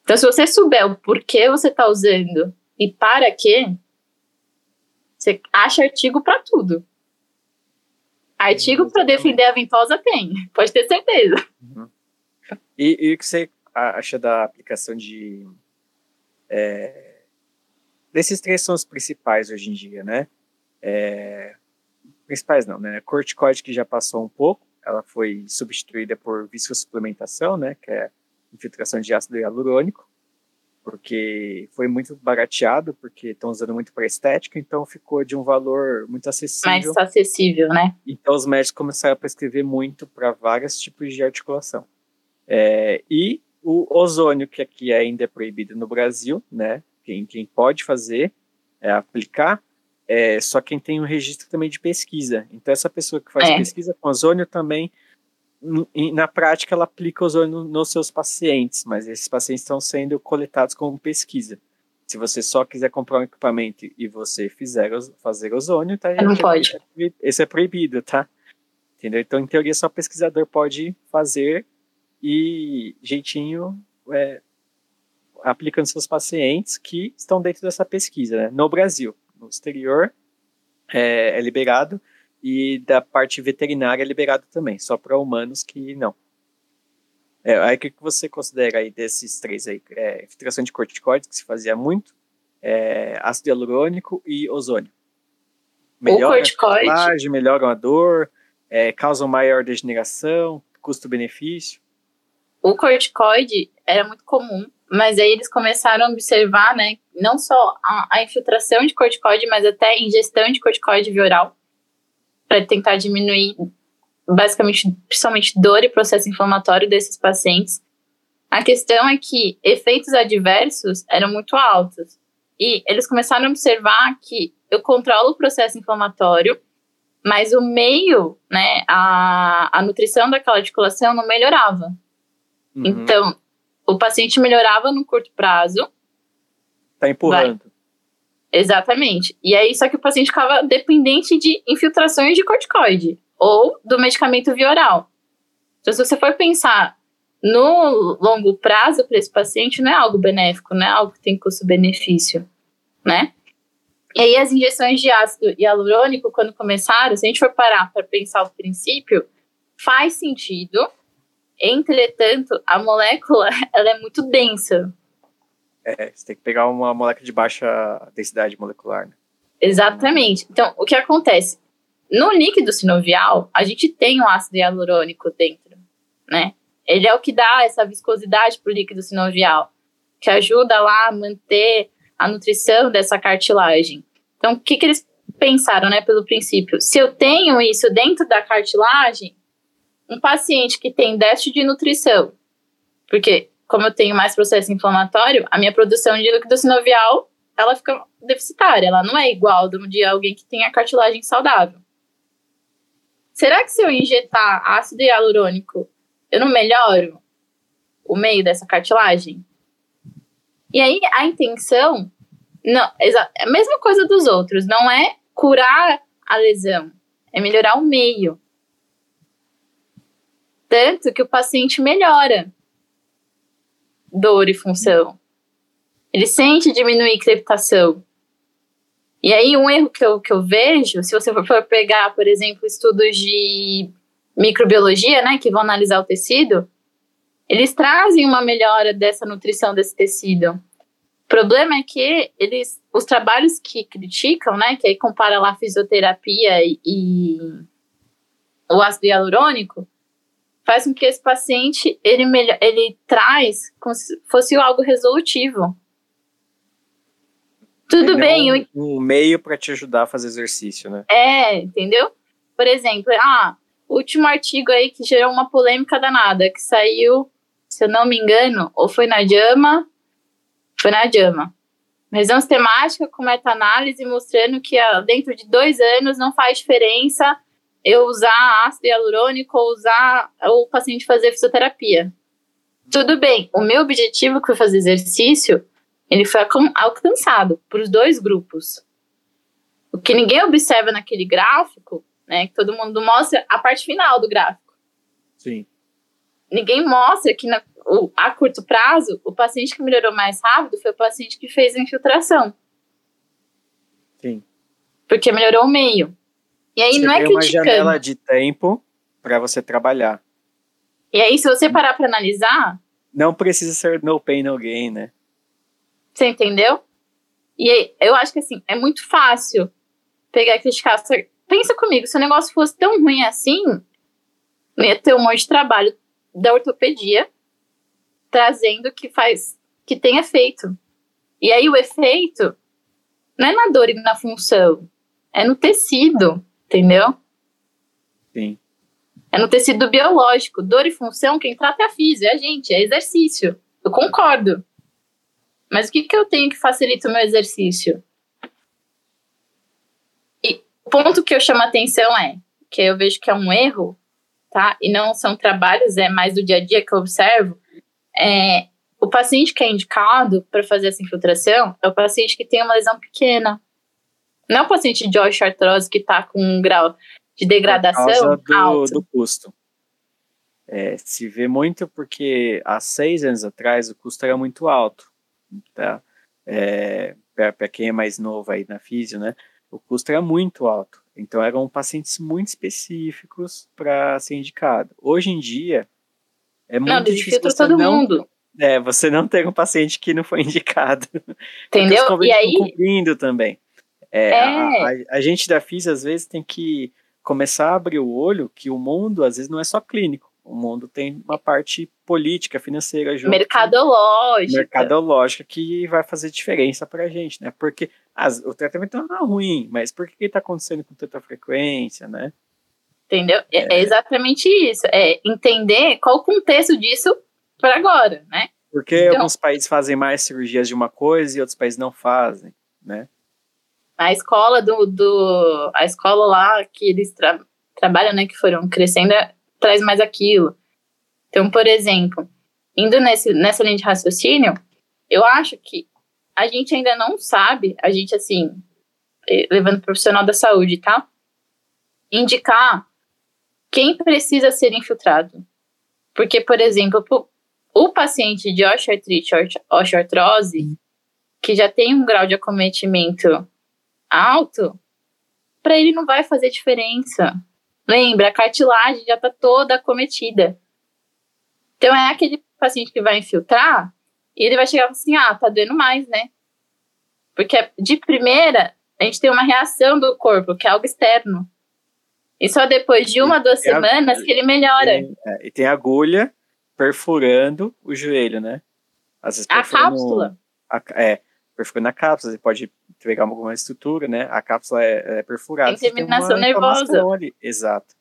Então, se você souber o porquê você está usando e para quê, você acha artigo para tudo. Artigo para defender a ventosa tem, pode ter certeza. Uhum. E, e, o que você acha da aplicação de. É, desses três são os principais hoje em dia, né? É, principais não, né? Corticoide que já passou um pouco, ela foi substituída por viscosuplementação, né? Que é infiltração de ácido hialurônico, porque foi muito barateado, porque estão usando muito para estética, então ficou de um valor muito acessível. Mais acessível, né? Então os médicos começaram a prescrever muito para vários tipos de articulação. É, e o ozônio, que aqui ainda é proibido no Brasil, né? Quem, quem pode fazer é aplicar, é só quem tem um registro também de pesquisa. Então essa pessoa que faz é. pesquisa com ozônio também na prática ela aplica ozônio nos seus pacientes, mas esses pacientes estão sendo coletados como pesquisa. Se você só quiser comprar um equipamento e você fizer fazer ozônio, tá? Não pode. Esse é proibido, tá? Entendeu? Então, em teoria, só pesquisador pode fazer e jeitinho é, aplicando seus pacientes que estão dentro dessa pesquisa, né? No Brasil, no exterior é, é liberado, e da parte veterinária é liberado também, só para humanos que não. É, aí o que você considera aí desses três aí? É, infiltração de corticoides, que se fazia muito, é, ácido hialurônico e ozônio. Melhora a melhoram a dor, é, causam maior degeneração, custo-benefício. O corticoide era muito comum, mas aí eles começaram a observar, né, não só a, a infiltração de corticoide, mas até a ingestão de corticoide via oral para tentar diminuir basicamente, principalmente dor e processo inflamatório desses pacientes. A questão é que efeitos adversos eram muito altos. E eles começaram a observar que eu controlo o processo inflamatório, mas o meio, né, a, a nutrição daquela articulação não melhorava. Uhum. Então, o paciente melhorava no curto prazo. Tá empurrando. Vai, Exatamente. E aí, só que o paciente ficava dependente de infiltrações de corticoide ou do medicamento via oral. Então, se você for pensar no longo prazo para esse paciente, não é algo benéfico, não é algo que tem custo-benefício, né? E aí, as injeções de ácido hialurônico, quando começaram, se a gente for parar para pensar o princípio, faz sentido. Entretanto, a molécula ela é muito densa. É, você tem que pegar uma molécula de baixa densidade molecular. Né? Exatamente. Então, o que acontece? No líquido sinovial, a gente tem um ácido hialurônico dentro, né? Ele é o que dá essa viscosidade para o líquido sinovial, que ajuda lá a manter a nutrição dessa cartilagem. Então, o que, que eles pensaram, né, pelo princípio? Se eu tenho isso dentro da cartilagem, um paciente que tem déficit de nutrição, porque como eu tenho mais processo inflamatório, a minha produção de líquido sinovial, ela fica deficitária, ela não é igual de alguém que tem a cartilagem saudável. Será que se eu injetar ácido hialurônico, eu não melhoro o meio dessa cartilagem? E aí a intenção não, é a mesma coisa dos outros, não é curar a lesão, é melhorar o meio. Tanto que o paciente melhora dor e função. Ele sente diminuir crepitação. E aí, um erro que eu, que eu vejo, se você for pegar, por exemplo, estudos de microbiologia, né, que vão analisar o tecido, eles trazem uma melhora dessa nutrição desse tecido. O problema é que eles, os trabalhos que criticam, né, que aí compara lá fisioterapia e, e o ácido hialurônico, faz com que esse paciente ele, ele traz como se fosse algo resolutivo. Tudo ele bem. É um, um meio para te ajudar a fazer exercício, né? É, entendeu? Por exemplo, ah, último artigo aí que gerou uma polêmica danada, que saiu, se eu não me engano, ou foi na JAMA, foi na JAMA. Revisão sistemática com meta-análise mostrando que ah, dentro de dois anos não faz diferença eu usar ácido hialurônico ou usar o paciente fazer fisioterapia. Tudo bem, o meu objetivo que foi fazer exercício, ele foi alcançado por os dois grupos. O que ninguém observa naquele gráfico, né, que todo mundo mostra a parte final do gráfico. Sim. Ninguém mostra que na, o, a curto prazo, o paciente que melhorou mais rápido foi o paciente que fez a infiltração. Sim. Porque melhorou o meio. E aí você não é criticando. uma janela de tempo para você trabalhar. E aí, se você parar para analisar. Não precisa ser no pain, no gain, né? Você entendeu? E aí, eu acho que assim, é muito fácil pegar e criticar. Pensa comigo, se o negócio fosse tão ruim assim, ia ter um monte de trabalho da ortopedia trazendo que faz que tem efeito. E aí o efeito não é na dor e na função, é no tecido. Entendeu? Sim. É no tecido biológico. Dor e função, quem trata é a física, é a gente, é exercício. Eu concordo. Mas o que, que eu tenho que facilita o meu exercício? E o ponto que eu chamo a atenção é que eu vejo que é um erro, tá? E não são trabalhos, é mais do dia a dia que eu observo. É, o paciente que é indicado para fazer essa infiltração é o paciente que tem uma lesão pequena, não é o paciente de osteoartrose que está com um grau de degradação do, alto. do custo. É, se vê muito porque há seis anos atrás o custo era muito alto. Tá? É, Para quem é mais novo aí na físio, né? O custo era muito alto. Então eram pacientes muito específicos para ser indicado. Hoje em dia é muito não, difícil você todo não, mundo. É, você não ter um paciente que não foi indicado. Entendeu? E aí cumprindo também. É, é. A, a, a, gente da FIS, às vezes, tem que começar a abrir o olho que o mundo, às vezes, não é só clínico. O mundo tem uma parte política, financeira junto. Mercadológica. Mercadológica que vai fazer diferença pra gente, né? Porque as, o tratamento não é ruim, mas por que está acontecendo com tanta frequência, né? Entendeu? É, é exatamente isso. É entender qual o contexto disso para agora, né? Porque então, alguns países fazem mais cirurgias de uma coisa e outros países não fazem, né? A escola do, do a escola lá que eles tra trabalham, né, que foram crescendo, é, traz mais aquilo. Então, por exemplo, indo nesse, nessa linha de raciocínio, eu acho que a gente ainda não sabe, a gente assim, eh, levando profissional da saúde, tá? Indicar quem precisa ser infiltrado. Porque, por exemplo, o paciente de osteoartrite, osteoartrose, que já tem um grau de acometimento alto, para ele não vai fazer diferença. Lembra, a cartilagem já está toda acometida. Então é aquele paciente que vai infiltrar, e ele vai chegar e assim: ah, tá doendo mais, né? Porque de primeira, a gente tem uma reação do corpo, que é algo externo. E só depois de uma, duas semanas que ele melhora. é, e tem agulha perfurando o joelho, né? A cápsula. A, é, perfurando a cápsula, você pode pegar alguma estrutura, né? A cápsula é, é perfurada. Tem terminação nervosa. Ali. Exato.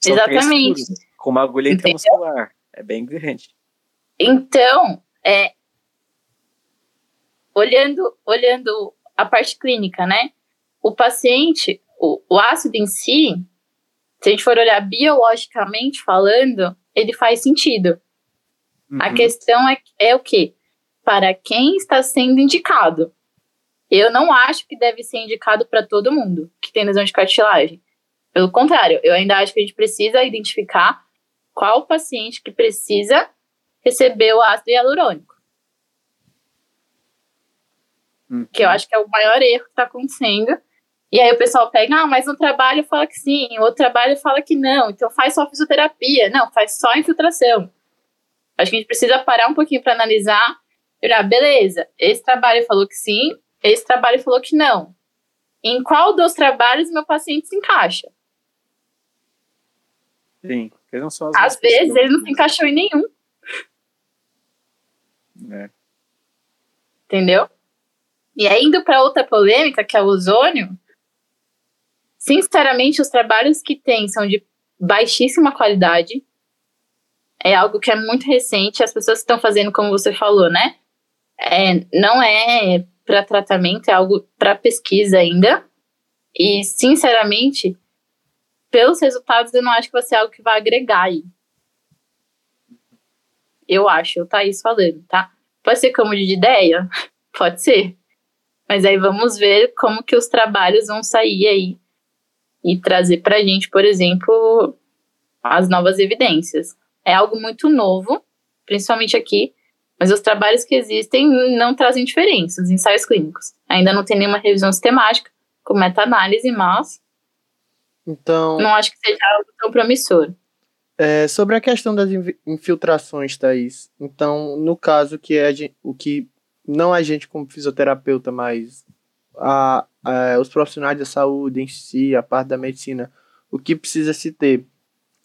São Exatamente. com uma agulha intramuscular. É bem grande. Então, é, olhando, olhando a parte clínica, né? O paciente, o, o ácido em si, se a gente for olhar biologicamente falando, ele faz sentido. Uhum. A questão é, é o quê? Para quem está sendo indicado. Eu não acho que deve ser indicado para todo mundo que tem lesão de cartilagem. Pelo contrário, eu ainda acho que a gente precisa identificar qual paciente que precisa receber o ácido hialurônico. Uhum. Que eu acho que é o maior erro que está acontecendo. E aí o pessoal pega, ah, mas no trabalho fala que sim, o outro trabalho fala que não, então faz só fisioterapia. Não, faz só infiltração. Acho que a gente precisa parar um pouquinho para analisar. Olhar, beleza, esse trabalho falou que sim, esse trabalho falou que não. Em qual dos trabalhos meu paciente se encaixa? Sim, porque não são as Às vezes ele não se encaixou em nenhum. É. Entendeu? E aí, indo para outra polêmica, que é o ozônio, sinceramente, os trabalhos que tem são de baixíssima qualidade. É algo que é muito recente. As pessoas estão fazendo, como você falou, né? É, não é para tratamento, é algo para pesquisa ainda. E, sinceramente, pelos resultados, eu não acho que vai ser algo que vai agregar aí. Eu acho, tá isso falando, tá? Pode ser como de ideia? Pode ser. Mas aí vamos ver como que os trabalhos vão sair aí e trazer para a gente, por exemplo, as novas evidências. É algo muito novo, principalmente aqui, mas os trabalhos que existem não trazem diferenças, os ensaios clínicos. Ainda não tem nenhuma revisão sistemática com meta-análise, mas então, não acho que seja algo tão promissor. É, sobre a questão das infiltrações, Thaís. Então, no caso que é o que não a gente como fisioterapeuta, mas a, a, os profissionais da saúde em si, a parte da medicina, o que precisa se ter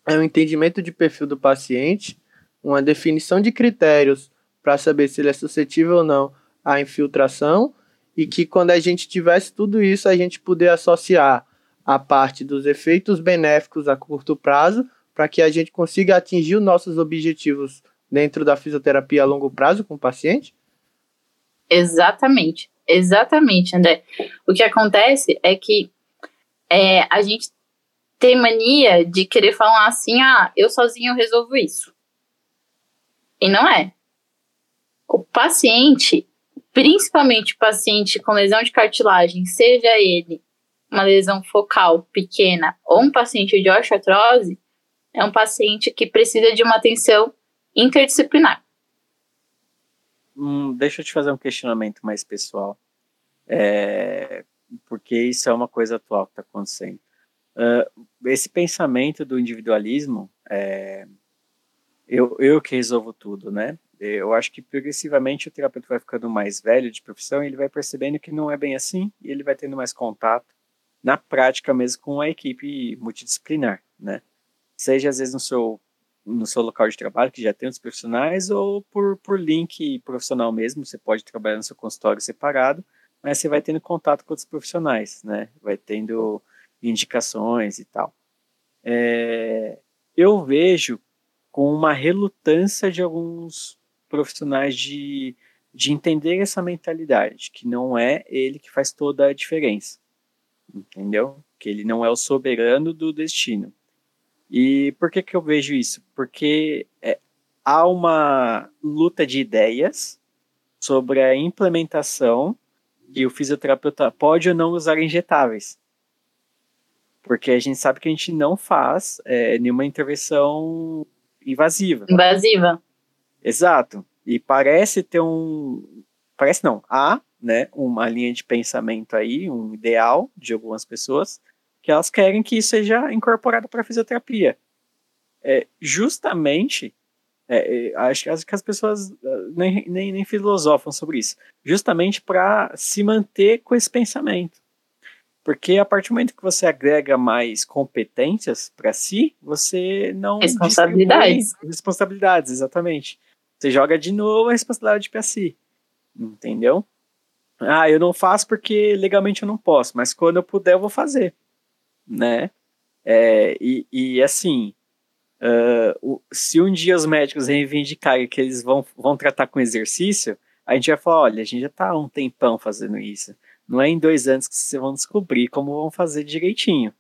é um entendimento de perfil do paciente, uma definição de critérios para saber se ele é suscetível ou não à infiltração e que quando a gente tivesse tudo isso, a gente poder associar a parte dos efeitos benéficos a curto prazo para que a gente consiga atingir os nossos objetivos dentro da fisioterapia a longo prazo com o paciente? Exatamente, exatamente, André. O que acontece é que é, a gente tem mania de querer falar assim, ah, eu sozinho resolvo isso. E não é. O paciente, principalmente o paciente com lesão de cartilagem, seja ele uma lesão focal pequena ou um paciente de osteoartrose, é um paciente que precisa de uma atenção interdisciplinar. Hum, deixa eu te fazer um questionamento mais pessoal. É, porque isso é uma coisa atual que está acontecendo. Uh, esse pensamento do individualismo, é, eu, eu que resolvo tudo, né? Eu acho que progressivamente o terapeuta vai ficando mais velho de profissão e ele vai percebendo que não é bem assim e ele vai tendo mais contato na prática mesmo com a equipe multidisciplinar, né? Seja às vezes no seu no seu local de trabalho, que já tem os profissionais, ou por, por link profissional mesmo, você pode trabalhar no seu consultório separado, mas você vai tendo contato com outros profissionais, né? Vai tendo indicações e tal. É, eu vejo com uma relutância de alguns profissionais de, de entender essa mentalidade, que não é ele que faz toda a diferença, entendeu? Que ele não é o soberano do destino. E por que, que eu vejo isso? Porque é, há uma luta de ideias sobre a implementação e o fisioterapeuta pode ou não usar injetáveis. Porque a gente sabe que a gente não faz é, nenhuma intervenção invasiva. Invasiva. Exato. E parece ter um. Parece não. Há né, uma linha de pensamento aí, um ideal de algumas pessoas, que elas querem que isso seja incorporado para a fisioterapia. É, justamente É, é acho, acho, que as pessoas ah, nem, nem, nem filosofam sobre isso. Justamente para se manter com esse pensamento. Porque a partir do momento que você agrega mais competências para si, você não. Responsabilidades. Responsabilidades, exatamente. Você joga de novo a responsabilidade para si. Entendeu? Ah, eu não faço porque legalmente eu não posso, mas quando eu puder eu vou fazer. Né? É, e, e assim, uh, o, se um dia os médicos reivindicarem que eles vão, vão tratar com exercício, a gente vai falar: olha, a gente já está há um tempão fazendo isso. Não é em dois anos que vocês vão descobrir como vão fazer direitinho.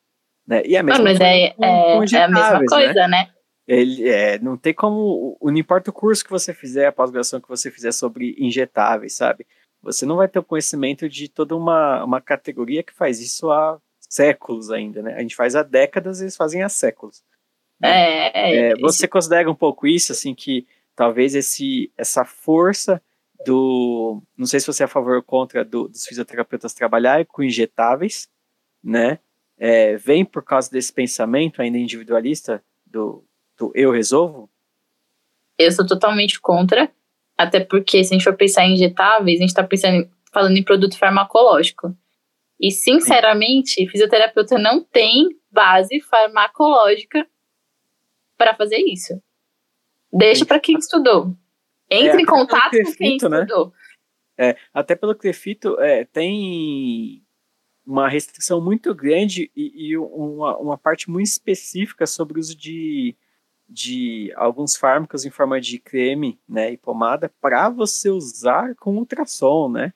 Né? E a mesma não, mas é, com, é, é, a mesma né? coisa, né? né? Ele, é, não tem como. Não importa o curso que você fizer, a pós-graduação que você fizer sobre injetáveis, sabe? Você não vai ter o conhecimento de toda uma, uma categoria que faz isso há séculos ainda, né? A gente faz há décadas e eles fazem há séculos. É, é, você considera um pouco isso, assim, que talvez esse, essa força do. Não sei se você é a favor ou contra do, dos fisioterapeutas trabalhar com injetáveis, né? É, vem por causa desse pensamento ainda individualista do, do eu resolvo? Eu sou totalmente contra, até porque se a gente for pensar em injetáveis, a gente está pensando falando em produto farmacológico. E, sinceramente, Sim. fisioterapeuta não tem base farmacológica para fazer isso. Deixa para quem estudou. Entre é, em contato com quem né? estudou. É, até pelo Crefito, é, tem uma restrição muito grande e, e uma, uma, parte muito específica sobre o uso de, de alguns fármacos em forma de creme né, e pomada para você usar com ultrassom, né?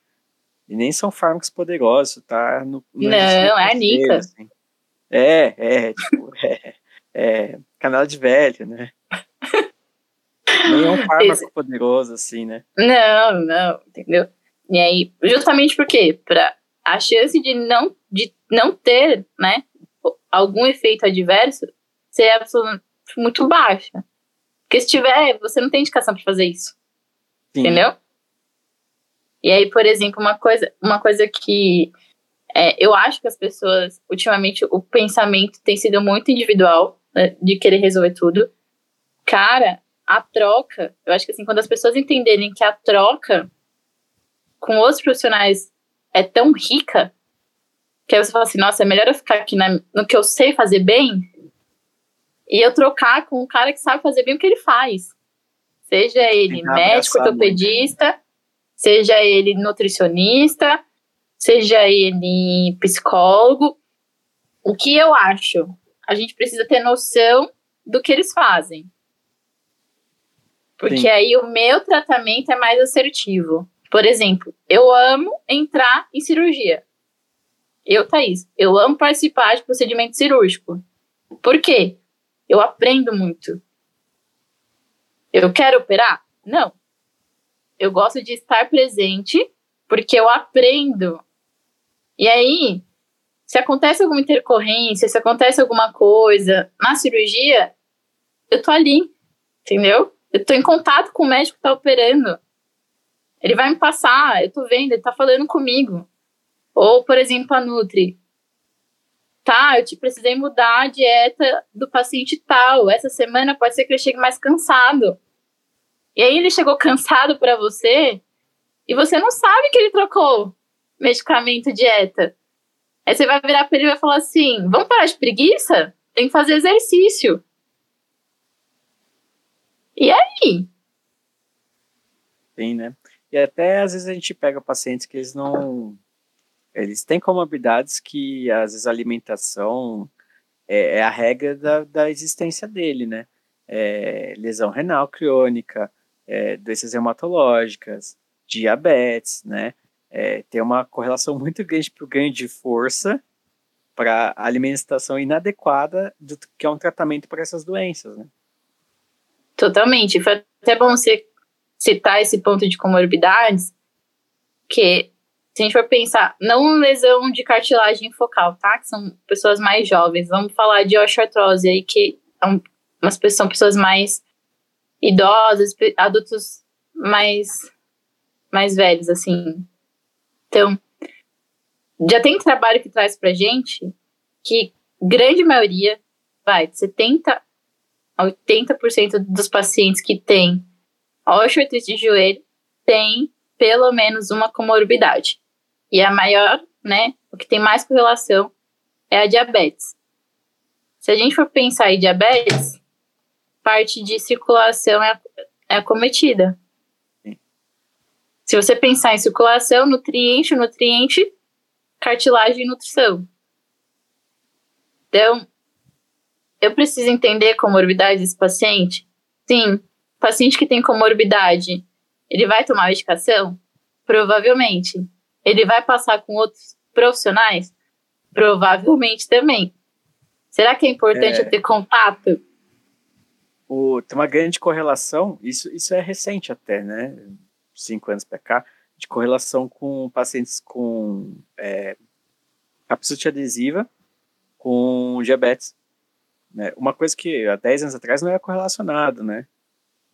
E nem são fármacos poderosos, tá? No, no não, é Nica. Assim. É, é, tipo, é, é canal de velho, né? Nem é um fármaco Esse... poderoso, assim, né? Não, não, entendeu? E aí, justamente porque para a chance de não, de não ter, né, algum efeito adverso ser absolutamente muito baixa. Porque se tiver, você não tem indicação para fazer isso. Sim. Entendeu? E aí, por exemplo, uma coisa, uma coisa que é, eu acho que as pessoas, ultimamente, o pensamento tem sido muito individual, né, de querer resolver tudo. Cara, a troca, eu acho que assim, quando as pessoas entenderem que a troca com outros profissionais é tão rica, que aí você fala assim, nossa, é melhor eu ficar aqui na, no que eu sei fazer bem e eu trocar com um cara que sabe fazer bem o que ele faz. Seja ele médico, ortopedista, muito. seja ele nutricionista, seja ele psicólogo. O que eu acho? A gente precisa ter noção do que eles fazem. Porque Sim. aí o meu tratamento é mais assertivo. Por exemplo, eu amo entrar em cirurgia. Eu, Thaís, eu amo participar de procedimento cirúrgico. Por quê? Eu aprendo muito. Eu quero operar? Não. Eu gosto de estar presente porque eu aprendo. E aí, se acontece alguma intercorrência, se acontece alguma coisa na cirurgia, eu tô ali, entendeu? Eu tô em contato com o médico que tá operando. Ele vai me passar, eu tô vendo, ele tá falando comigo. Ou, por exemplo, a Nutri. Tá, eu te precisei mudar a dieta do paciente tal. Essa semana pode ser que ele chegue mais cansado. E aí ele chegou cansado para você e você não sabe que ele trocou medicamento, dieta. Aí você vai virar para ele e vai falar assim: vamos parar de preguiça? Tem que fazer exercício. E aí? Sim, né? E até às vezes a gente pega pacientes que eles não. Eles têm comorbidades que às vezes a alimentação é, é a regra da, da existência dele, né? É, lesão renal crônica, é, doenças hematológicas, diabetes, né? É, tem uma correlação muito grande para o ganho de força para alimentação inadequada do que é um tratamento para essas doenças, né? Totalmente. Foi até bom você citar esse ponto de comorbidades, que se a gente for pensar, não lesão de cartilagem focal, tá? Que são pessoas mais jovens. Vamos falar de osteoartrose aí, que pessoas, são pessoas mais idosas, adultos mais, mais velhos, assim. Então, já tem trabalho que traz pra gente que grande maioria, vai, 70 80% dos pacientes que têm osteoartrite de joelho têm pelo menos uma comorbidade. E a maior, né, o que tem mais correlação é a diabetes. Se a gente for pensar em diabetes, parte de circulação é, é acometida. Se você pensar em circulação, nutriente, nutriente, cartilagem e nutrição. Então, eu preciso entender comorbidade desse paciente? Sim. Paciente que tem comorbidade, ele vai tomar medicação? Provavelmente. Ele vai passar com outros profissionais? Provavelmente também. Será que é importante é... ter contato? O, tem uma grande correlação, isso, isso é recente até, né? Cinco anos para cá, de correlação com pacientes com é, capsute adesiva com diabetes. Né? Uma coisa que há 10 anos atrás não era correlacionado, né?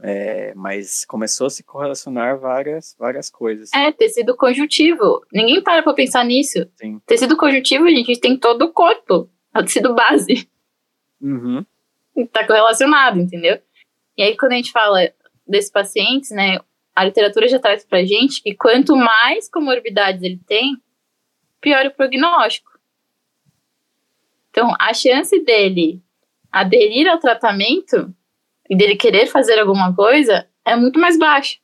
É, mas começou a se correlacionar várias, várias coisas. É, tecido conjuntivo. Ninguém para pra pensar nisso. Sim. Tecido conjuntivo, a gente tem todo o corpo. É o tecido base. Uhum. Tá correlacionado, entendeu? E aí, quando a gente fala desses pacientes, né, a literatura já traz pra gente que quanto mais comorbidades ele tem, pior o prognóstico. Então, a chance dele aderir ao tratamento e dele querer fazer alguma coisa é muito mais baixa.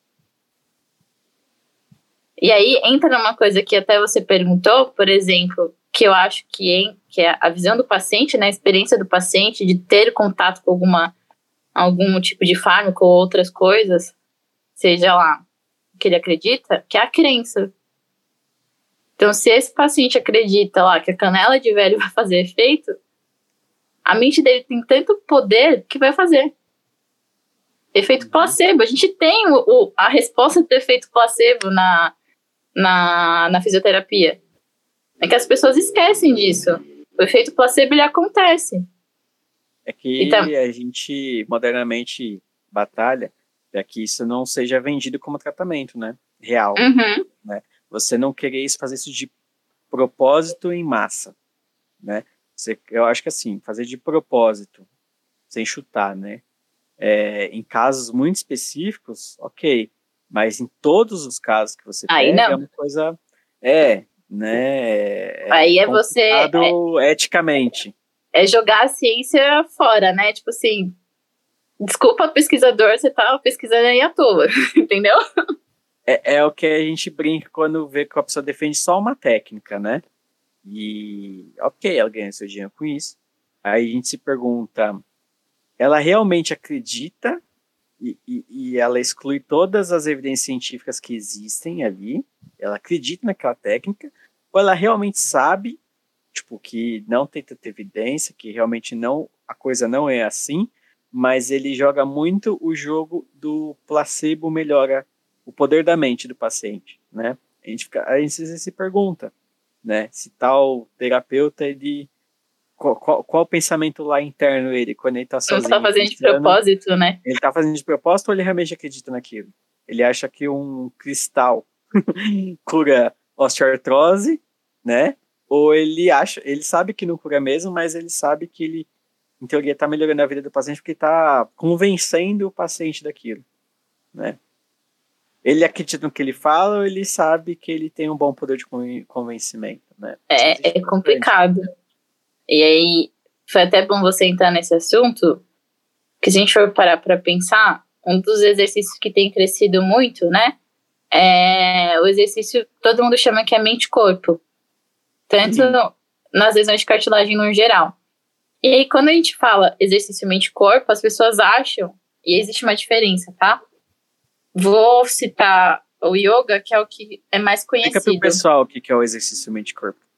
E aí entra numa coisa que até você perguntou, por exemplo, que eu acho que, é, que é a visão do paciente, né, a experiência do paciente de ter contato com alguma algum tipo de fármaco ou outras coisas, seja lá que ele acredita, que é a crença. Então, se esse paciente acredita lá que a canela de velho vai fazer efeito, a mente dele tem tanto poder que vai fazer. Efeito placebo. A gente tem o, o, a resposta do efeito placebo na, na, na fisioterapia. É que as pessoas esquecem disso. O efeito placebo ele acontece. É que então, a gente modernamente batalha para que isso não seja vendido como tratamento, né? Real. Uhum. Né? Você não querer fazer isso de propósito em massa, né? Você, eu acho que assim, fazer de propósito, sem chutar, né? É, em casos muito específicos, ok. Mas em todos os casos que você Aí pega, não. é uma coisa. É, né? É Aí é você. É, eticamente. É jogar a ciência fora, né? Tipo assim. Desculpa, pesquisador, você tá pesquisando aí à toa, entendeu? É, é o que a gente brinca quando vê que a pessoa defende só uma técnica, né? E, ok, ela ganha seu dinheiro com isso. Aí a gente se pergunta, ela realmente acredita e, e, e, ela exclui todas as evidências científicas que existem ali, ela acredita naquela técnica, ou ela realmente sabe, tipo, que não tem tanta evidência, que realmente não, a coisa não é assim, mas ele joga muito o jogo do placebo melhora o poder da mente do paciente, né? A gente, fica, a gente se pergunta, né? Se tal terapeuta, ele. Qual, qual, qual o pensamento lá interno ele, quando ele tá sozinho? Ele tá fazendo de propósito, né? Ele tá fazendo de propósito ou ele realmente acredita naquilo? Ele acha que um cristal cura osteoartrose, né? Ou ele acha, ele sabe que não cura mesmo, mas ele sabe que ele, em teoria, tá melhorando a vida do paciente porque tá convencendo o paciente daquilo, né? ele acredita no que ele fala ou ele sabe que ele tem um bom poder de convencimento, né? É, é complicado. E aí, foi até bom você entrar nesse assunto, que se a gente for parar para pensar, um dos exercícios que tem crescido muito, né? É o exercício, todo mundo chama que é mente-corpo. Tanto no, nas lesões de cartilagem no geral. E aí, quando a gente fala exercício mente-corpo, as pessoas acham, e existe uma diferença, tá? Vou citar o yoga, que é o que é mais conhecido. Explica para o pessoal o que é o exercício mente-corpo.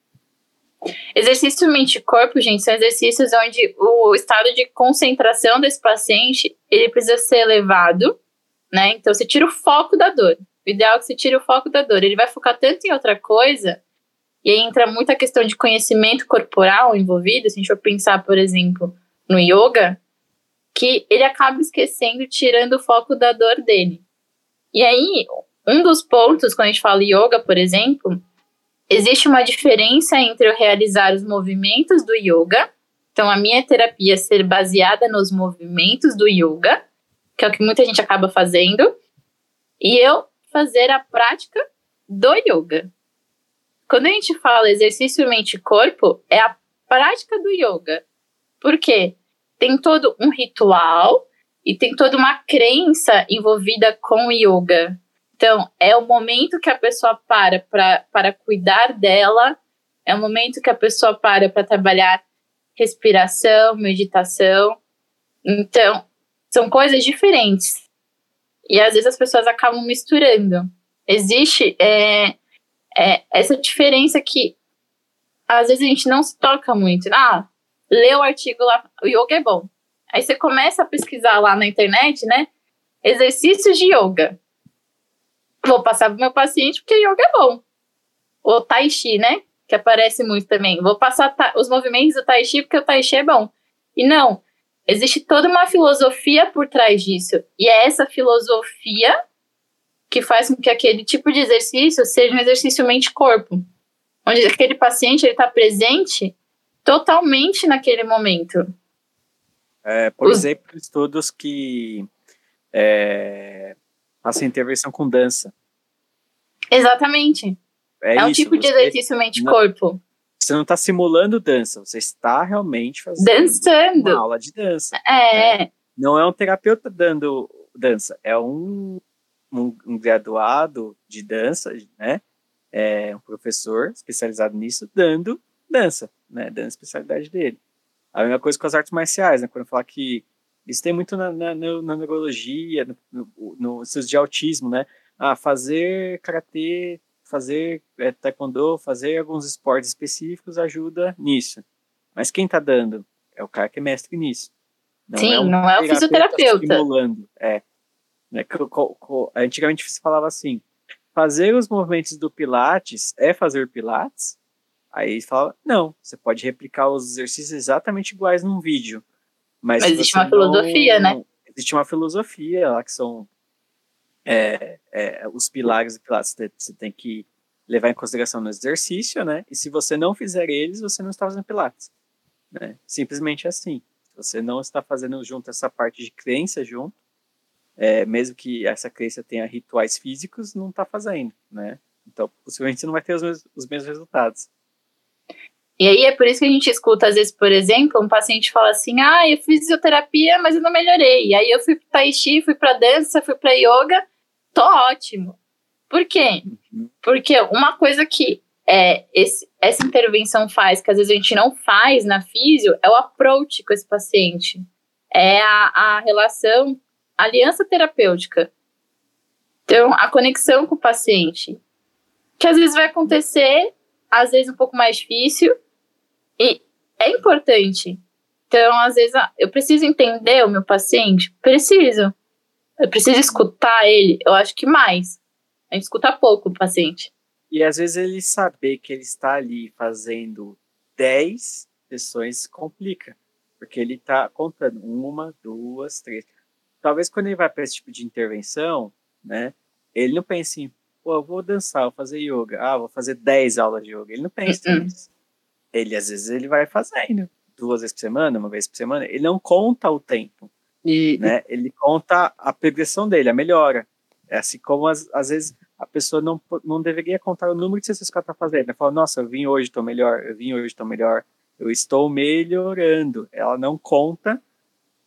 Exercício mente-corpo, gente, são exercícios onde o estado de concentração desse paciente, ele precisa ser elevado, né? Então, você tira o foco da dor. O ideal é que você tire o foco da dor. Ele vai focar tanto em outra coisa, e aí entra muita questão de conhecimento corporal envolvido. Se a gente for pensar, por exemplo, no yoga, que ele acaba esquecendo, tirando o foco da dor dele. E aí, um dos pontos, quando a gente fala yoga, por exemplo, existe uma diferença entre eu realizar os movimentos do yoga Então, a minha terapia ser baseada nos movimentos do yoga, que é o que muita gente acaba fazendo, e eu fazer a prática do yoga. Quando a gente fala exercício mente-corpo, é a prática do yoga. Por quê? Tem todo um ritual e tem toda uma crença envolvida com o yoga. Então, é o momento que a pessoa para para cuidar dela, é o momento que a pessoa para para trabalhar respiração, meditação. Então, são coisas diferentes. E às vezes as pessoas acabam misturando. Existe é, é, essa diferença que às vezes a gente não se toca muito. Ah, lê o artigo lá, o yoga é bom. Aí você começa a pesquisar lá na internet, né? Exercícios de yoga. Vou passar pro meu paciente porque yoga é bom. O tai chi, né? Que aparece muito também. Vou passar os movimentos do tai chi porque o tai chi é bom. E não, existe toda uma filosofia por trás disso. E é essa filosofia que faz com que aquele tipo de exercício seja um exercício mente-corpo. Onde aquele paciente está presente totalmente naquele momento. É, por Os... exemplo, estudos que é, fazem intervenção com dança. Exatamente. É, é um tipo de exercício mente-corpo. Você não está simulando dança, você está realmente fazendo Dançando. uma aula de dança. É. é. Não é um terapeuta dando dança, é um, um, um graduado de dança, né? É um professor especializado nisso dando dança, né? Dando a especialidade dele. A mesma coisa com as artes marciais, né? Quando eu falar que isso tem muito na, na, na neurologia, no, no, no de autismo, né? Ah, fazer karatê fazer é, taekwondo, fazer alguns esportes específicos ajuda nisso. Mas quem está dando é o cara que é mestre nisso. Não Sim, é um não é o fisioterapeuta. Estimulando, é. Né, antigamente se falava assim, fazer os movimentos do Pilates é fazer Pilates? Aí fala, não, você pode replicar os exercícios exatamente iguais num vídeo. Mas, mas existe uma não, filosofia, né? Existe uma filosofia lá que são é, é, os pilares do Pilates você tem que levar em consideração no exercício, né? E se você não fizer eles, você não está fazendo Pilates. Né? Simplesmente assim. Você não está fazendo junto essa parte de crença junto, é, mesmo que essa crença tenha rituais físicos, não está fazendo, né? Então, possivelmente você não vai ter os mesmos, os mesmos resultados. E aí é por isso que a gente escuta, às vezes, por exemplo, um paciente fala assim: ah, eu fiz fisioterapia, mas eu não melhorei. E aí eu fui para tai chi, fui para dança, fui para yoga, tô ótimo. Por quê? Uhum. Porque uma coisa que é, esse, essa intervenção faz, que às vezes a gente não faz na físio, é o approach com esse paciente. É a, a relação, a aliança terapêutica. Então, a conexão com o paciente. Que às vezes vai acontecer, às vezes um pouco mais difícil, e é importante. Então, às vezes, eu preciso entender o meu paciente? Preciso. Eu preciso escutar ele, eu acho que mais. A gente escuta pouco o paciente. E às vezes ele saber que ele está ali fazendo 10 sessões complica. Porque ele está contando uma, duas, três. Talvez quando ele vai para esse tipo de intervenção, né? Ele não pense assim, pô, eu vou dançar, vou fazer yoga. Ah, vou fazer 10 aulas de yoga. Ele não pensa uh -uh. nisso. Ele, às vezes, ele vai fazendo duas vezes por semana, uma vez por semana. Ele não conta o tempo. E, né? Ele conta a progressão dele, a melhora. É assim como às, às vezes a pessoa não, não deveria contar o número de sessões que ela está fazendo. Ela fala, nossa, eu vim hoje, estou melhor, eu vim hoje, estou melhor, eu estou melhorando. Ela não conta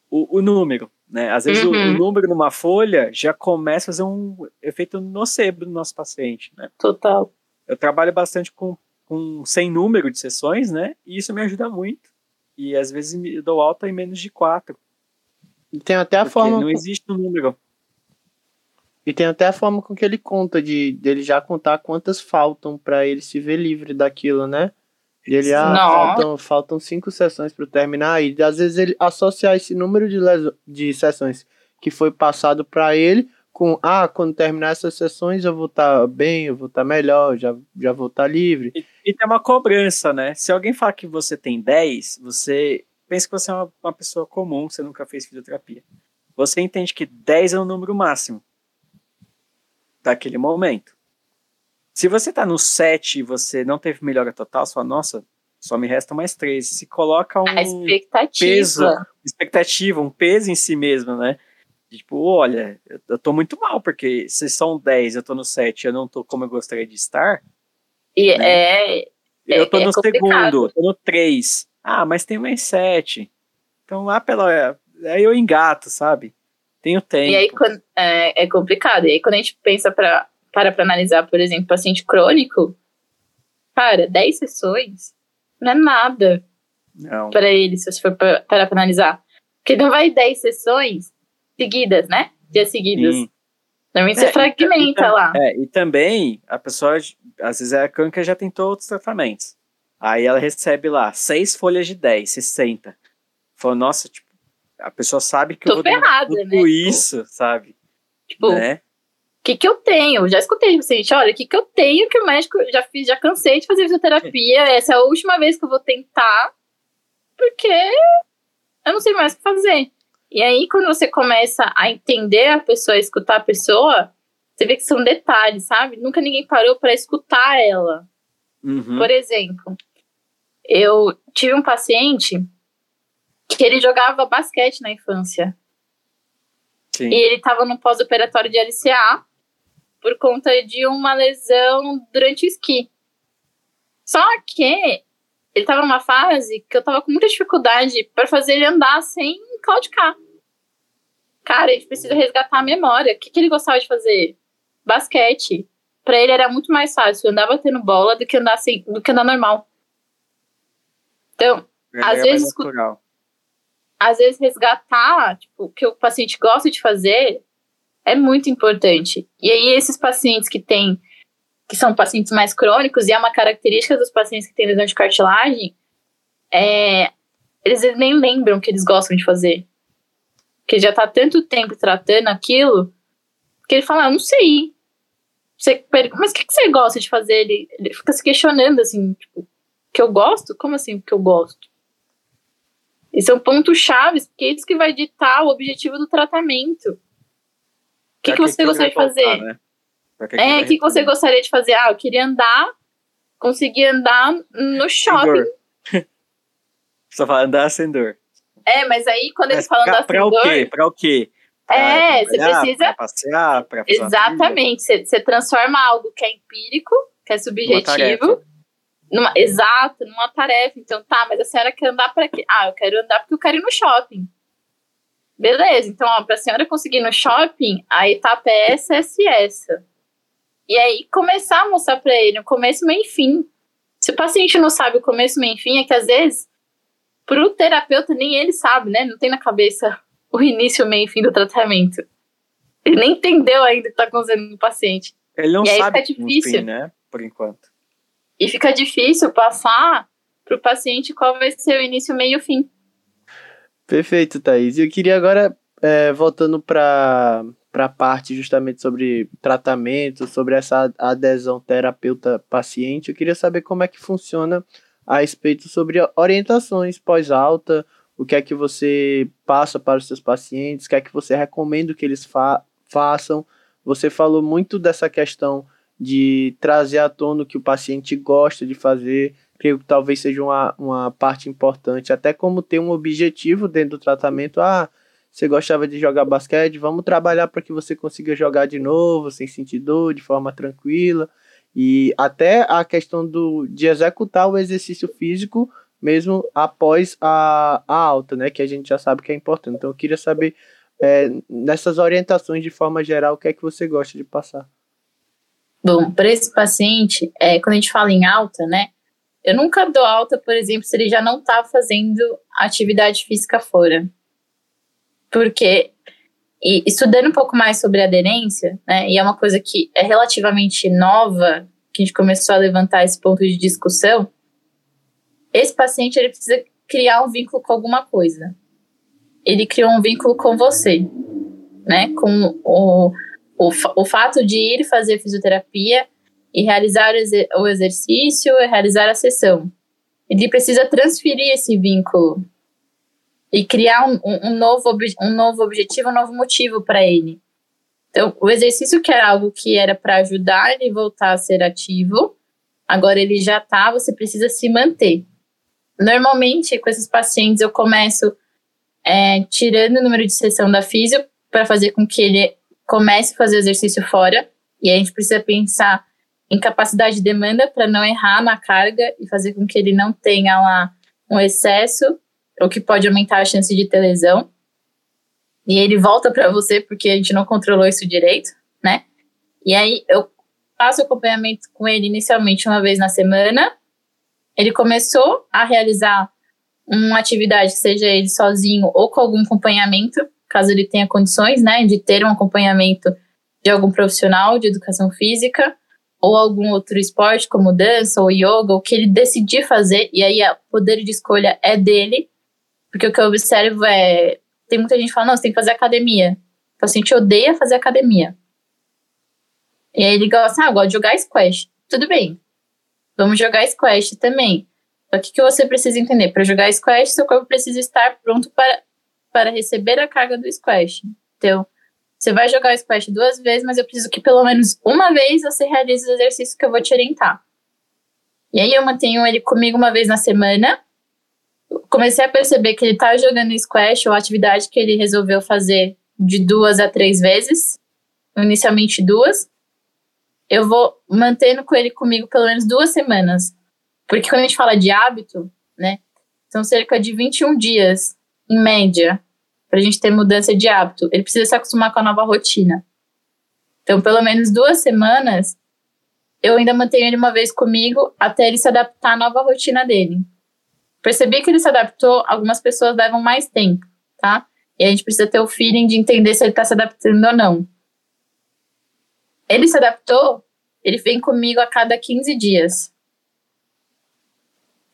o, o número. Né? Às vezes uhum. o, o, uhum. número numa folha já começa a fazer um efeito nocebo no nosso paciente. Né? Total. Eu trabalho bastante com, com sem número de sessões, né? E isso me ajuda muito. E às vezes me dou alta em menos de quatro. Tem até a forma. Não existe um número. E tem até a forma com que ele conta, de dele já contar quantas faltam para ele se ver livre daquilo, né? E ele, ah, faltam, faltam cinco sessões para terminar, e às vezes ele associar esse número de, de sessões que foi passado para ele com, ah, quando terminar essas sessões eu vou estar tá bem, eu vou estar tá melhor, já, já vou estar tá livre. E, e, tem uma cobrança, né? Se alguém falar que você tem 10, você pensa que você é uma, uma pessoa comum, você nunca fez fisioterapia. Você entende que 10 é o número máximo daquele momento. Se você tá no 7 e você não teve melhora total, fala, nossa, só me restam mais três. Se coloca um A expectativa. peso, expectativa, um peso em si mesmo, né? Tipo, olha, eu, eu tô muito mal, porque se são 10, eu tô no 7, eu não tô como eu gostaria de estar. E né? é, Eu tô é no complicado. segundo, tô no 3. Ah, mas tem mais 7. Então lá pela. Aí eu engato, sabe? Tenho tempo. E aí, é, é complicado. E aí, quando a gente pensa pra, para para analisar, por exemplo, paciente crônico, cara, 10 sessões não é nada Não. para ele, se você for pa- parar pra analisar. Porque não vai 10 sessões seguidas, né? Dias seguidos. Sim. Normalmente É, você e- fragmenta e- lá. É, e também a pessoa, às vezes a crônica já tentou outros tratamentos. Aí ela recebe lá seis folhas de 10, 60. Falou, nossa, tipo, a pessoa sabe que Tô eu vou ferrada, tudo né? Tipo, isso, sabe? Tipo, o né? que que eu tenho? Já escutei do paciente, olha, o que que eu tenho que o médico já fiz, já cansei de fazer fisioterapia, essa é a última vez que eu vou tentar, porque eu não sei mais o que fazer. E aí, quando você começa a entender a pessoa, a escutar a pessoa, você vê que são detalhes, sabe? Nunca ninguém parou para escutar ela. Uhum. Por exemplo, eu tive um paciente que ele jogava basquete na infância. Sim. E ele estava no pós-operatório de LCA por conta de uma lesão durante o esqui. Só que ele estava numa fase que eu estava com muita dificuldade para fazer ele andar sem claudicar. Cara, a gente precisa resgatar a memória. O que, que ele gostava de fazer? Basquete. Para ele era muito mais fácil andar batendo bola do que andar, sem, do que andar normal. Então, Ele às é vezes, às vezes resgatar tipo, o que o paciente gosta de fazer é muito importante. E aí esses pacientes que têm que são pacientes mais crônicos e é uma característica dos pacientes que têm lesão de cartilagem, é, eles nem lembram que eles gostam de fazer. Porque já tá tanto tempo tratando aquilo que ele fala, ah, não sei. Você pergunta, mas o que, que você gosta de fazer? Ele, ele fica se questionando assim, tipo, que eu gosto? Como assim que eu gosto? E são pontos chaves, porque é isso que vai ditar o objetivo do tratamento. O que, Pra que você gostaria de fazer? voltar, né? Que É, o que, que você gostaria de fazer? Ah, eu queria andar, conseguir andar no shopping. Só fala andar sem dor. É, mas aí quando Mas fala pra, andar pra sem o dor, quê? Pra o quê? Pra É, você precisa- Pra passear, pra fazer exatamente, você, você transforma algo que é empírico, que é subjetivo, numa, exato, numa tarefa. Então, tá, mas a senhora quer andar para quê? Ah, eu quero andar porque eu quero ir no shopping. Beleza, então, ó, pra senhora conseguir ir no shopping, a etapa é essa, essa e essa. E aí, começar a mostrar pra ele o começo, meio e fim. Se o paciente não sabe o começo, meio e fim, é que às vezes, pro terapeuta, nem ele sabe, né? Não tem na cabeça o início, meio e fim do tratamento. Ele nem entendeu ainda o que tá acontecendo no paciente. Ele não E aí sabe fica o difícil. fim, né? Por enquanto. E fica difícil passar pro paciente qual vai ser o início, meio e o fim. Perfeito, Thaís. E eu queria agora, é, voltando para a parte justamente sobre tratamento, sobre essa adesão terapeuta-paciente, eu queria saber como é que funciona a respeito sobre orientações pós-alta, o que é que você passa para os seus pacientes, o que é que você recomenda que eles fa façam. Você falou muito dessa questão de trazer à tona o que o paciente gosta de fazer, creio que talvez seja uma, uma parte importante, até como ter um objetivo dentro do tratamento. Ah, você gostava de jogar basquete, vamos trabalhar para que você consiga jogar de novo, sem sentir dor, de forma tranquila. E até a questão do, de executar o exercício físico mesmo após a, a alta, né? Que a gente já sabe que é importante. Então eu queria saber, é, nessas orientações de forma geral, o que é que você gosta de passar. Bom, para esse paciente, é, quando a gente fala em alta, né? Eu nunca dou alta, por exemplo, se ele já não está fazendo atividade física fora. Porque, e, estudando um pouco mais sobre aderência, né? E é uma coisa que é relativamente nova, que a gente começou a levantar esse ponto de discussão. Esse paciente, ele precisa criar um vínculo com alguma coisa. Ele criou um vínculo com você, né? Com o o, o fato de ir fazer fisioterapia e realizar o, exer o exercício e realizar a sessão. Ele precisa transferir esse vínculo e criar um, um, novo, um novo objetivo, um novo motivo para ele. Então, o exercício que era algo que era para ajudar ele voltar a ser ativo, agora ele já está, você precisa se manter. normalmente, com esses pacientes, eu começo é, tirando o número de sessão da físio para fazer com que ele comece a fazer exercício fora. E a gente precisa pensar em capacidade de demanda para não errar na carga e fazer com que ele não tenha lá um excesso, o que pode aumentar a chance de ter lesão. E ele volta para você porque a gente não controlou isso direito, né? E aí eu faço acompanhamento com ele inicialmente uma vez na semana. Ele começou a realizar uma atividade, seja ele sozinho ou com algum acompanhamento, caso ele tenha condições, né, de ter um acompanhamento de algum profissional de educação física ou algum outro esporte, como dança ou yoga, o que ele decidir fazer, e aí o poder de escolha é dele, porque o que eu observo é, tem muita gente que fala, não, você tem que fazer academia. O paciente odeia fazer academia. E aí ele gosta, ah, eu gosto de jogar squash. Tudo bem, vamos jogar squash também. Só que o que você precisa entender? Para jogar squash, seu corpo precisa estar pronto para, para receber a carga do squash. Então, você vai jogar squash duas vezes, mas eu preciso que pelo menos uma vez você realize os exercícios que eu vou te orientar. E aí eu mantenho ele comigo uma vez na semana. Comecei a perceber que ele está jogando squash ou atividade que ele resolveu fazer de duas a três vezes, inicialmente duas. Eu vou mantendo com ele comigo pelo menos duas semanas. Porque quando a gente fala de hábito, né, são cerca de 21 dias, em média, para a gente ter mudança de hábito. Ele precisa se acostumar com a nova rotina. Então, pelo menos duas semanas, eu ainda mantenho ele uma vez comigo até ele se adaptar à nova rotina dele. Percebi que ele se adaptou, algumas pessoas levam mais tempo, tá? E a gente precisa ter o feeling de entender se ele está se adaptando ou não. Ele se adaptou, ele vem comigo a cada 15 dias.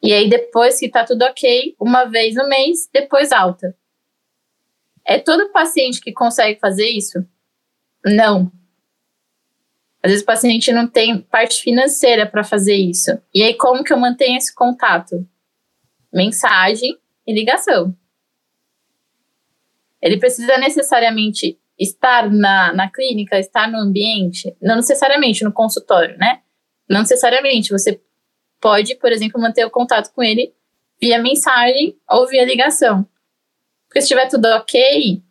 E aí, depois que tá tudo ok, uma vez no mês, depois alta. É todo paciente que consegue fazer isso? Não. Às vezes o paciente não tem parte financeira para fazer isso. E aí, como que eu mantenho esse contato? Mensagem e ligação. Ele precisa necessariamente estar na, na clínica, estar no ambiente, não necessariamente no consultório, né? Não necessariamente. Você pode, por exemplo, manter o contato com ele via mensagem ou via ligação. Porque se estiver tudo ok,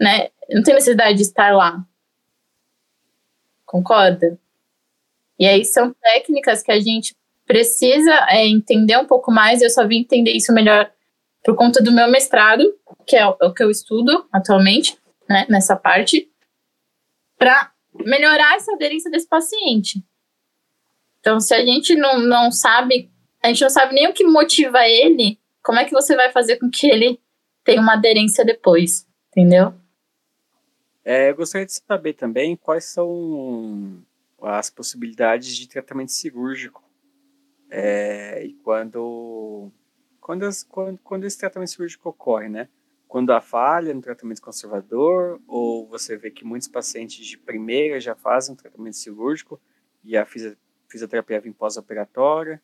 né, não tem necessidade de estar lá. Concorda? E aí são técnicas que a gente precisa é, entender um pouco mais. Eu só vim entender isso melhor por conta do meu mestrado, que é o, é que eu estudo atualmente, né, nessa parte, para melhorar essa aderência desse paciente. Então, se a gente não, não sabe, a gente não sabe nem o que motiva ele, como é que você vai fazer com que ele tenha uma aderência depois, entendeu? É, eu gostaria de saber também quais são as possibilidades de tratamento cirúrgico é, e quando, quando, as, quando, quando esse tratamento cirúrgico ocorre, né? Quando há falha no tratamento conservador, ou você vê que muitos pacientes de primeira já fazem um tratamento cirúrgico e a fisioterapia vem pós-operatória?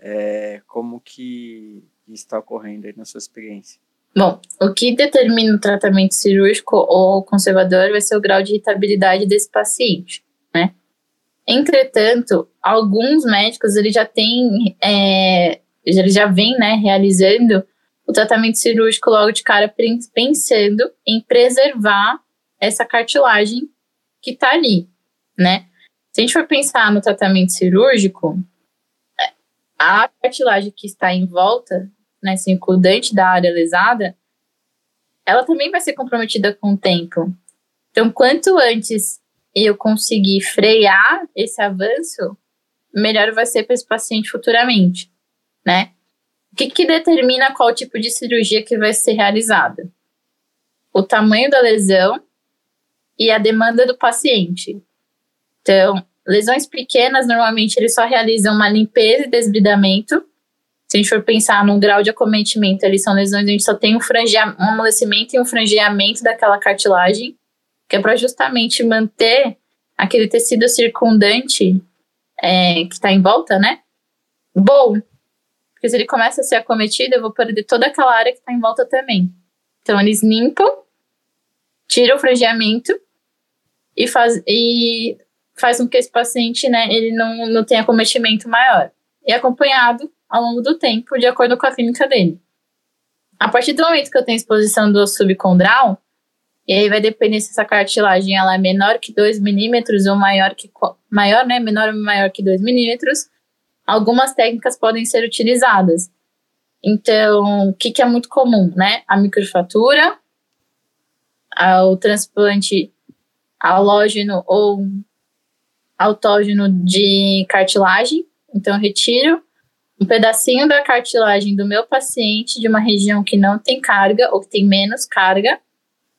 É, como que está ocorrendo aí na sua experiência? Bom, o que determina o tratamento cirúrgico ou conservador vai ser o grau de irritabilidade desse paciente, né? Entretanto, alguns médicos ele já têm, é, ele já vem, né, realizando o tratamento cirúrgico logo de cara, pensando em preservar essa cartilagem que está ali, né? Se a gente for pensar no tratamento cirúrgico, a cartilagem que está em volta, né, circundante da área lesada, ela também vai ser comprometida com o tempo. Então, quanto antes eu conseguir frear esse avanço, melhor vai ser para esse paciente futuramente, né? O que, que determina qual tipo de cirurgia que vai ser realizada? O tamanho da lesão e a demanda do paciente. Então, lesões pequenas, normalmente eles só realizam uma limpeza e desbridamento. Se a gente for pensar no grau de acometimento, eles são lesões onde só tem um, um amolecimento e um frangeamento daquela cartilagem, que é para justamente manter aquele tecido circundante é, que está em volta, né? Bom, porque se ele começa a ser acometido, eu vou perder toda aquela área que está em volta também. Então, eles limpam, tiram o frangeamento e, faz, e faz com que esse paciente, né, ele não, não tenha cometimento maior. E acompanhado ao longo do tempo, de acordo com a clínica dele. A partir do momento que eu tenho exposição do subcondral, e aí vai depender se essa cartilagem ela é menor que 2 milímetros ou maior que maior, né, menor ou maior que 2 milímetros, algumas técnicas podem ser utilizadas. Então, o que, que é muito comum, né? A microfatura, o transplante halógeno ou autógeno de cartilagem. Então, retiro um pedacinho da cartilagem do meu paciente de uma região que não tem carga ou que tem menos carga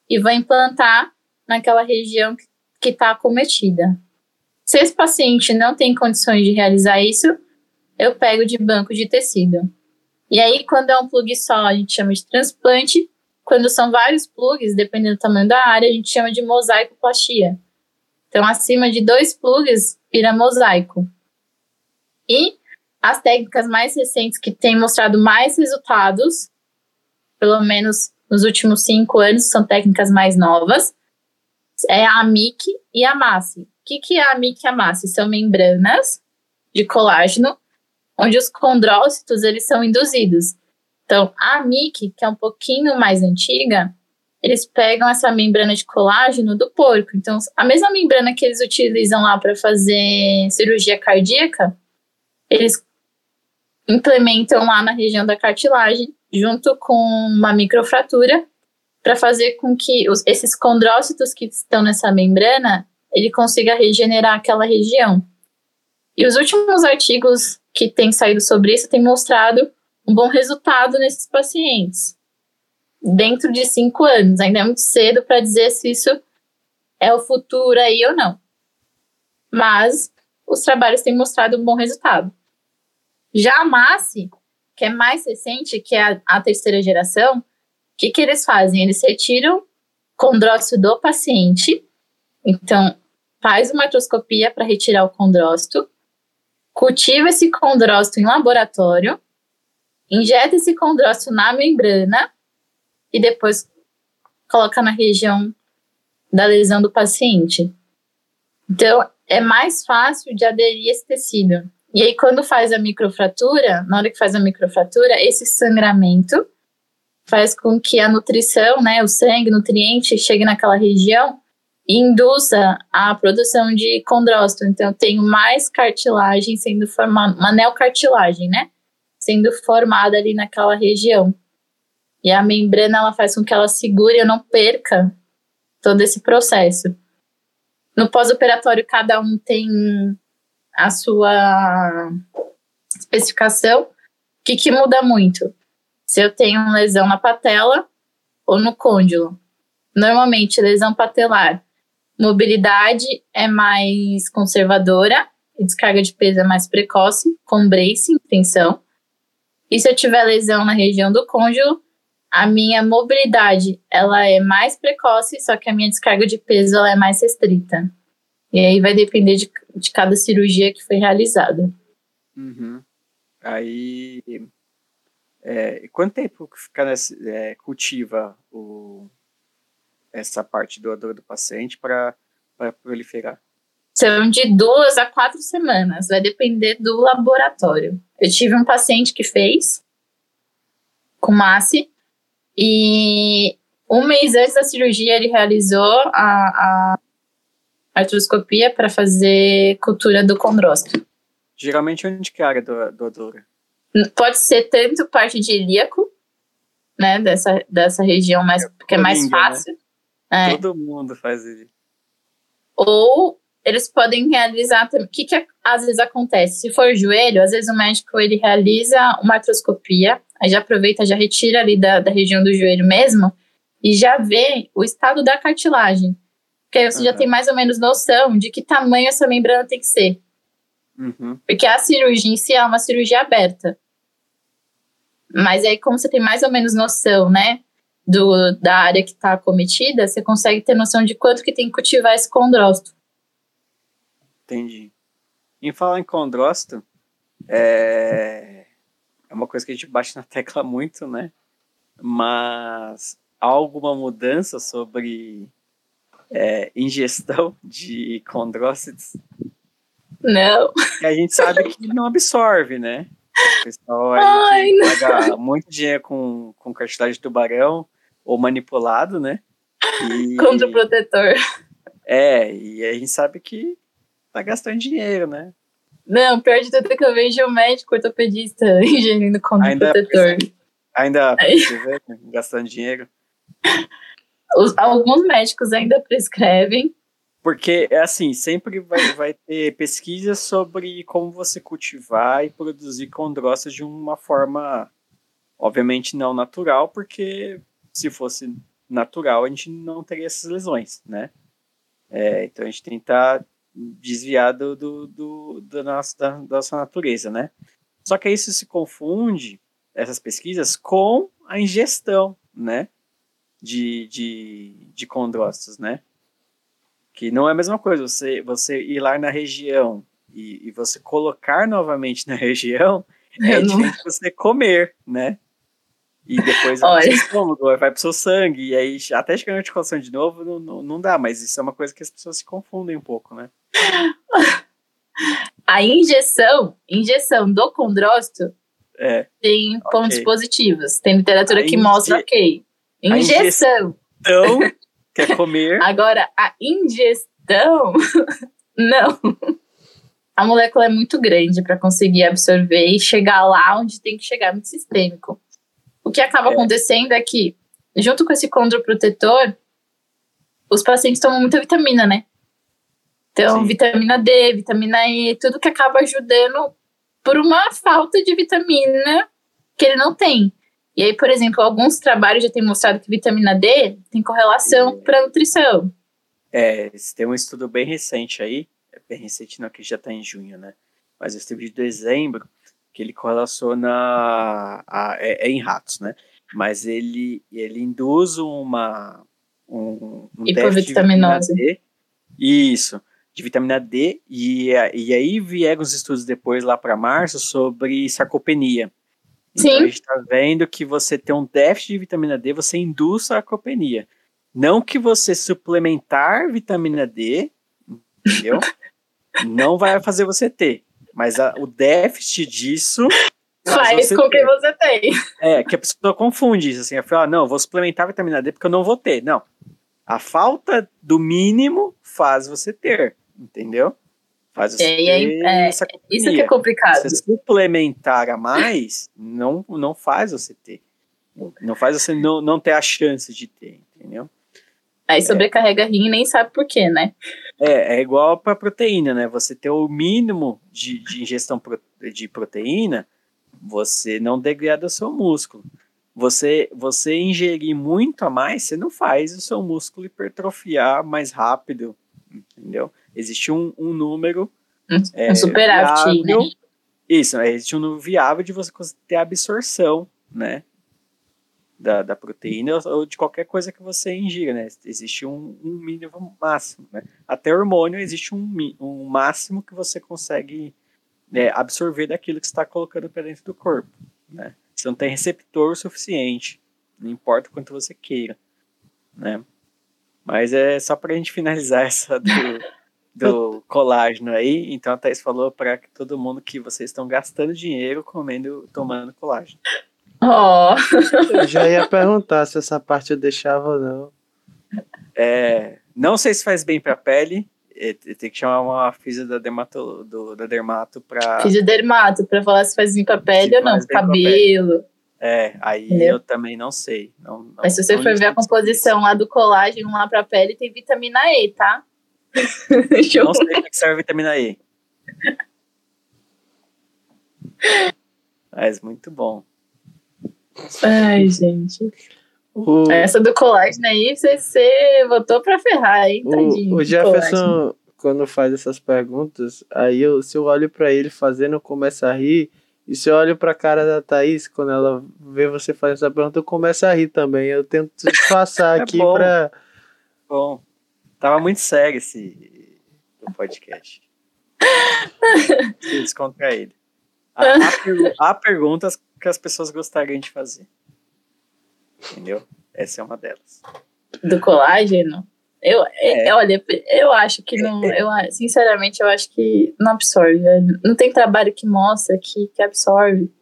e vou implantar naquela região que está acometida. Se esse paciente não tem condições de realizar isso, eu pego de banco de tecido. E aí, quando é um plug só, a gente chama de transplante. Quando são vários plugs, dependendo do tamanho da área, a gente chama de mosaicoplastia. Então, acima de dois plugs, vira mosaico. E as técnicas mais recentes que têm mostrado mais resultados, pelo menos nos últimos cinco anos, são técnicas mais novas, é a AMIC e a MASSE. O que, que é a AMIC e a MASSE? São membranas de colágeno, onde os condrócitos eles são induzidos. Então, a AMIC, que é um pouquinho mais antiga, eles pegam essa membrana de colágeno do porco. Então, a mesma membrana que eles utilizam lá para fazer cirurgia cardíaca, eles implementam lá na região da cartilagem, junto com uma microfratura, para fazer com que os, esses condrócitos que estão nessa membrana, ele consiga regenerar aquela região. E os últimos artigos que têm saído sobre isso têm mostrado um bom resultado nesses pacientes dentro de cinco anos. Ainda é muito cedo para dizer se isso é o futuro aí ou não. Mas os trabalhos têm mostrado um bom resultado. Já a MASSE, que é mais recente, que é a, a terceira geração, o que, que eles fazem? Eles retiram condrócito do paciente, então faz uma artroscopia para retirar o condrócito, cultiva esse condrócito em laboratório, injeta esse condrócito na membrana e depois coloca na região da lesão do paciente. Então, é mais fácil de aderir esse tecido. E aí, quando faz a microfratura, na hora que faz a microfratura, esse sangramento faz com que a nutrição, né, o sangue, nutriente, chegue naquela região e induza a produção de condrócito. Então, eu tenho mais cartilagem sendo formada, uma neocartilagem, né, sendo formada ali naquela região. E a membrana ela faz com que ela segure e não perca todo esse processo. No pós-operatório, cada um tem a sua especificação. O que, que muda muito? Se eu tenho lesão na patela ou no côndilo. Normalmente, lesão patelar, mobilidade é mais conservadora e descarga de peso é mais precoce, com brace, tensão. E se eu tiver lesão na região do côndilo, a minha mobilidade ela é mais precoce, só que a minha descarga de peso ela é mais restrita. E aí vai depender de, de cada cirurgia que foi realizada. Uhum. Aí, é, quanto tempo fica nessa, é, cultiva o, essa parte doadora do paciente para proliferar? São de duas a quatro semanas, vai depender do laboratório. Eu tive um paciente que fez com MASSE, e um mês antes da cirurgia, ele realizou a, a artroscopia para fazer cultura do condrócito. Geralmente, onde que é a área do, do odor? Pode ser tanto parte de ilíaco, né, dessa, dessa região mais, é, que é mais né? fácil. Né? É. Todo mundo faz isso. Ou eles podem realizar também. O que, que às vezes acontece? Se for joelho, às vezes o médico ele realiza uma artroscopia Aí já aproveita, já retira ali da, da região do joelho mesmo e já vê o estado da cartilagem. Porque aí você uhum. já tem mais ou menos noção de que tamanho essa membrana tem que ser. Uhum. Porque a cirurgia em si é uma cirurgia aberta. Mas aí, como você tem mais ou menos noção, né, do, da área que está acometida, você consegue ter noção de quanto que tem que cultivar esse condrócito. Entendi. Em falar em condrócito, é é uma coisa que a gente bate na tecla muito, né? Mas há alguma mudança sobre é, ingestão de condrócitos? Não. E a gente sabe que não absorve, né? O pessoal aí Ai, paga muito dinheiro com, com cartilagem de tubarão ou manipulado, né? E, Contra o protetor. É, e a gente sabe que tá gastando dinheiro, né? Não, pior de tudo é que eu vejo o médico ortopedista ingerindo contra ainda protetor. Ainda precisa, gastando dinheiro. Os, alguns médicos ainda prescrevem. Porque, é assim, sempre vai, vai ter pesquisas sobre como você cultivar e produzir condroças de uma forma, obviamente, não natural, porque se fosse natural, a gente não teria essas lesões, né? É, então a gente tenta desviar do, do, do, do nosso, da, da nossa natureza, né? Só que isso se confunde, essas pesquisas, com a ingestão, né? De, de, de condrócitos, né? Que não é a mesma coisa você, você ir lá na região e, e você colocar novamente na região é diferente você comer, né? E depois vai pro seu estômago, vai pro seu sangue, e aí até chegar na articulação de novo, não, não, não dá, mas isso é uma coisa que as pessoas se confundem um pouco, né? A injeção, injeção do condrócito é, tem pontos okay. positivos. Tem literatura a que mostra, ok. Injeção. Então, quer comer. Agora, a ingestão, não. A molécula é muito grande para conseguir absorver e chegar lá onde tem que chegar, muito sistêmico. O que acaba é. acontecendo é que, junto com esse condroprotetor, os pacientes tomam muita vitamina, né? Então, Sim. vitamina D, vitamina E, tudo que acaba ajudando por uma falta de vitamina que ele não tem. E aí, por exemplo, alguns trabalhos já têm mostrado que vitamina D tem correlação para nutrição. É, tem um estudo bem recente aí, é bem recente não, que já está em junho, né? Mas esse de dezembro, que ele correlaciona a, é, é, em ratos, né? Mas ele, ele induz uma um, um hipovitaminose. D, isso, de vitamina D, e, e aí vieram os estudos depois lá para março sobre sarcopenia. Então Sim. a gente está vendo que você tem um déficit de vitamina D, você induz sarcopenia. Não que você suplementar vitamina D, entendeu? não vai fazer você ter. Mas a, o déficit disso faz com que você tem. É, que a pessoa confunde isso, assim, ela fala, ah, não, vou suplementar vitamina D porque eu não vou ter. Não. A falta do mínimo faz você ter, entendeu? Faz você é, aí, é, essa Isso que é complicado. Se suplementar a mais, não, não faz você ter. Não faz você não, não ter a chance de ter, entendeu? Aí sobrecarrega é. rim e nem sabe por quê, né? É, é igual para proteína, né? Você ter o mínimo de, de ingestão de proteína, você não degrada o seu músculo. Você, você ingerir muito a mais, você não faz o seu músculo hipertrofiar mais rápido, entendeu? Existe um, um número. Um, é, um superávit, né? Isso, existe um número viável de você ter absorção, né? da, da proteína ou de qualquer coisa que você ingira, né? Existe um, um mínimo máximo, né? Até hormônio existe um, um máximo que você consegue né, absorver daquilo que está colocando para dentro do corpo, né? Você não tem receptor suficiente, não importa o quanto você queira, né? Mas é só para a gente finalizar essa do, do colágeno aí. Então a Thais falou para todo mundo que vocês estão gastando dinheiro comendo, tomando colágeno. Oh. Eu já ia perguntar se essa parte eu deixava ou não. É, não sei se faz bem pra pele. É, tem que chamar uma física da dermato, do, da dermato pra. dermato pra falar se faz bem pra pele se ou não, cabelo. É, aí Entendeu? eu também não sei. Não, não, Mas se você for ver a composição lá do colágeno lá pra pele, tem vitamina E, tá? Não sei para que serve a vitamina E. Mas muito bom. Ai, gente. O... Essa do colágeno aí, você, você votou pra ferrar, hein, tadinho. O, o Jefferson, quando faz essas perguntas, aí eu, se eu olho pra ele fazendo, eu começo a rir. E se eu olho pra cara da Thaís, quando ela vê você fazer essa pergunta, eu começo a rir também. Eu tento disfarçar é aqui bom. pra. Bom, tava muito sério esse podcast. Descontraído. Há, há, há perguntas que as pessoas gostariam de fazer. Entendeu? Essa é uma delas. Do colágeno? Eu, é. olha, eu acho que não. Eu, sinceramente, eu acho que não absorve. Não tem trabalho que mostra que, que absorve.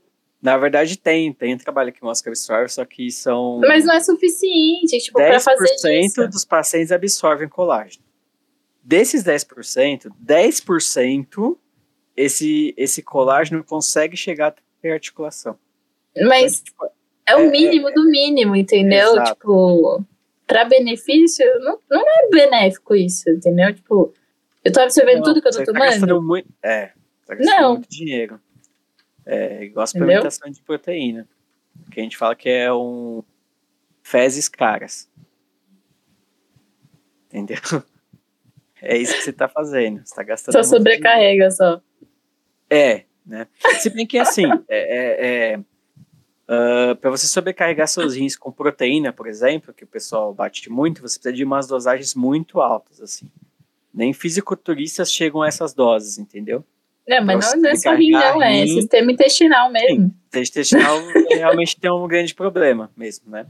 Na verdade, tem. Tem trabalho que mostra que absorve, só que são. Mas não é suficiente, tipo, para fazer isso. 10% dos pacientes absorvem colágeno. Desses 10%, 10% esse, esse colágeno consegue chegar até a articulação. Mas então, tipo, é o é, mínimo é, do mínimo, entendeu? Exato. Tipo, para benefício, não, não é benéfico isso, entendeu? Tipo, eu tô absorvendo não, tudo que eu tô tá tomando. Tá muito, é, tá gastando não. muito dinheiro. É igual a suplementação de proteína. Que a gente fala que é um fezes caras. Entendeu? É isso que você tá fazendo. Você tá gastando. Só sobrecarrega, só. É, né? Se bem que assim, é, é, é Uh, para você sobrecarregar seus rins com proteína, por exemplo, que o pessoal bate muito, você precisa de umas dosagens muito altas, assim. Nem fisiculturistas chegam a essas doses, entendeu? É, mas não, não é só rim, não, é sistema intestinal mesmo. Sim, sistema intestinal realmente tem um grande problema mesmo, né?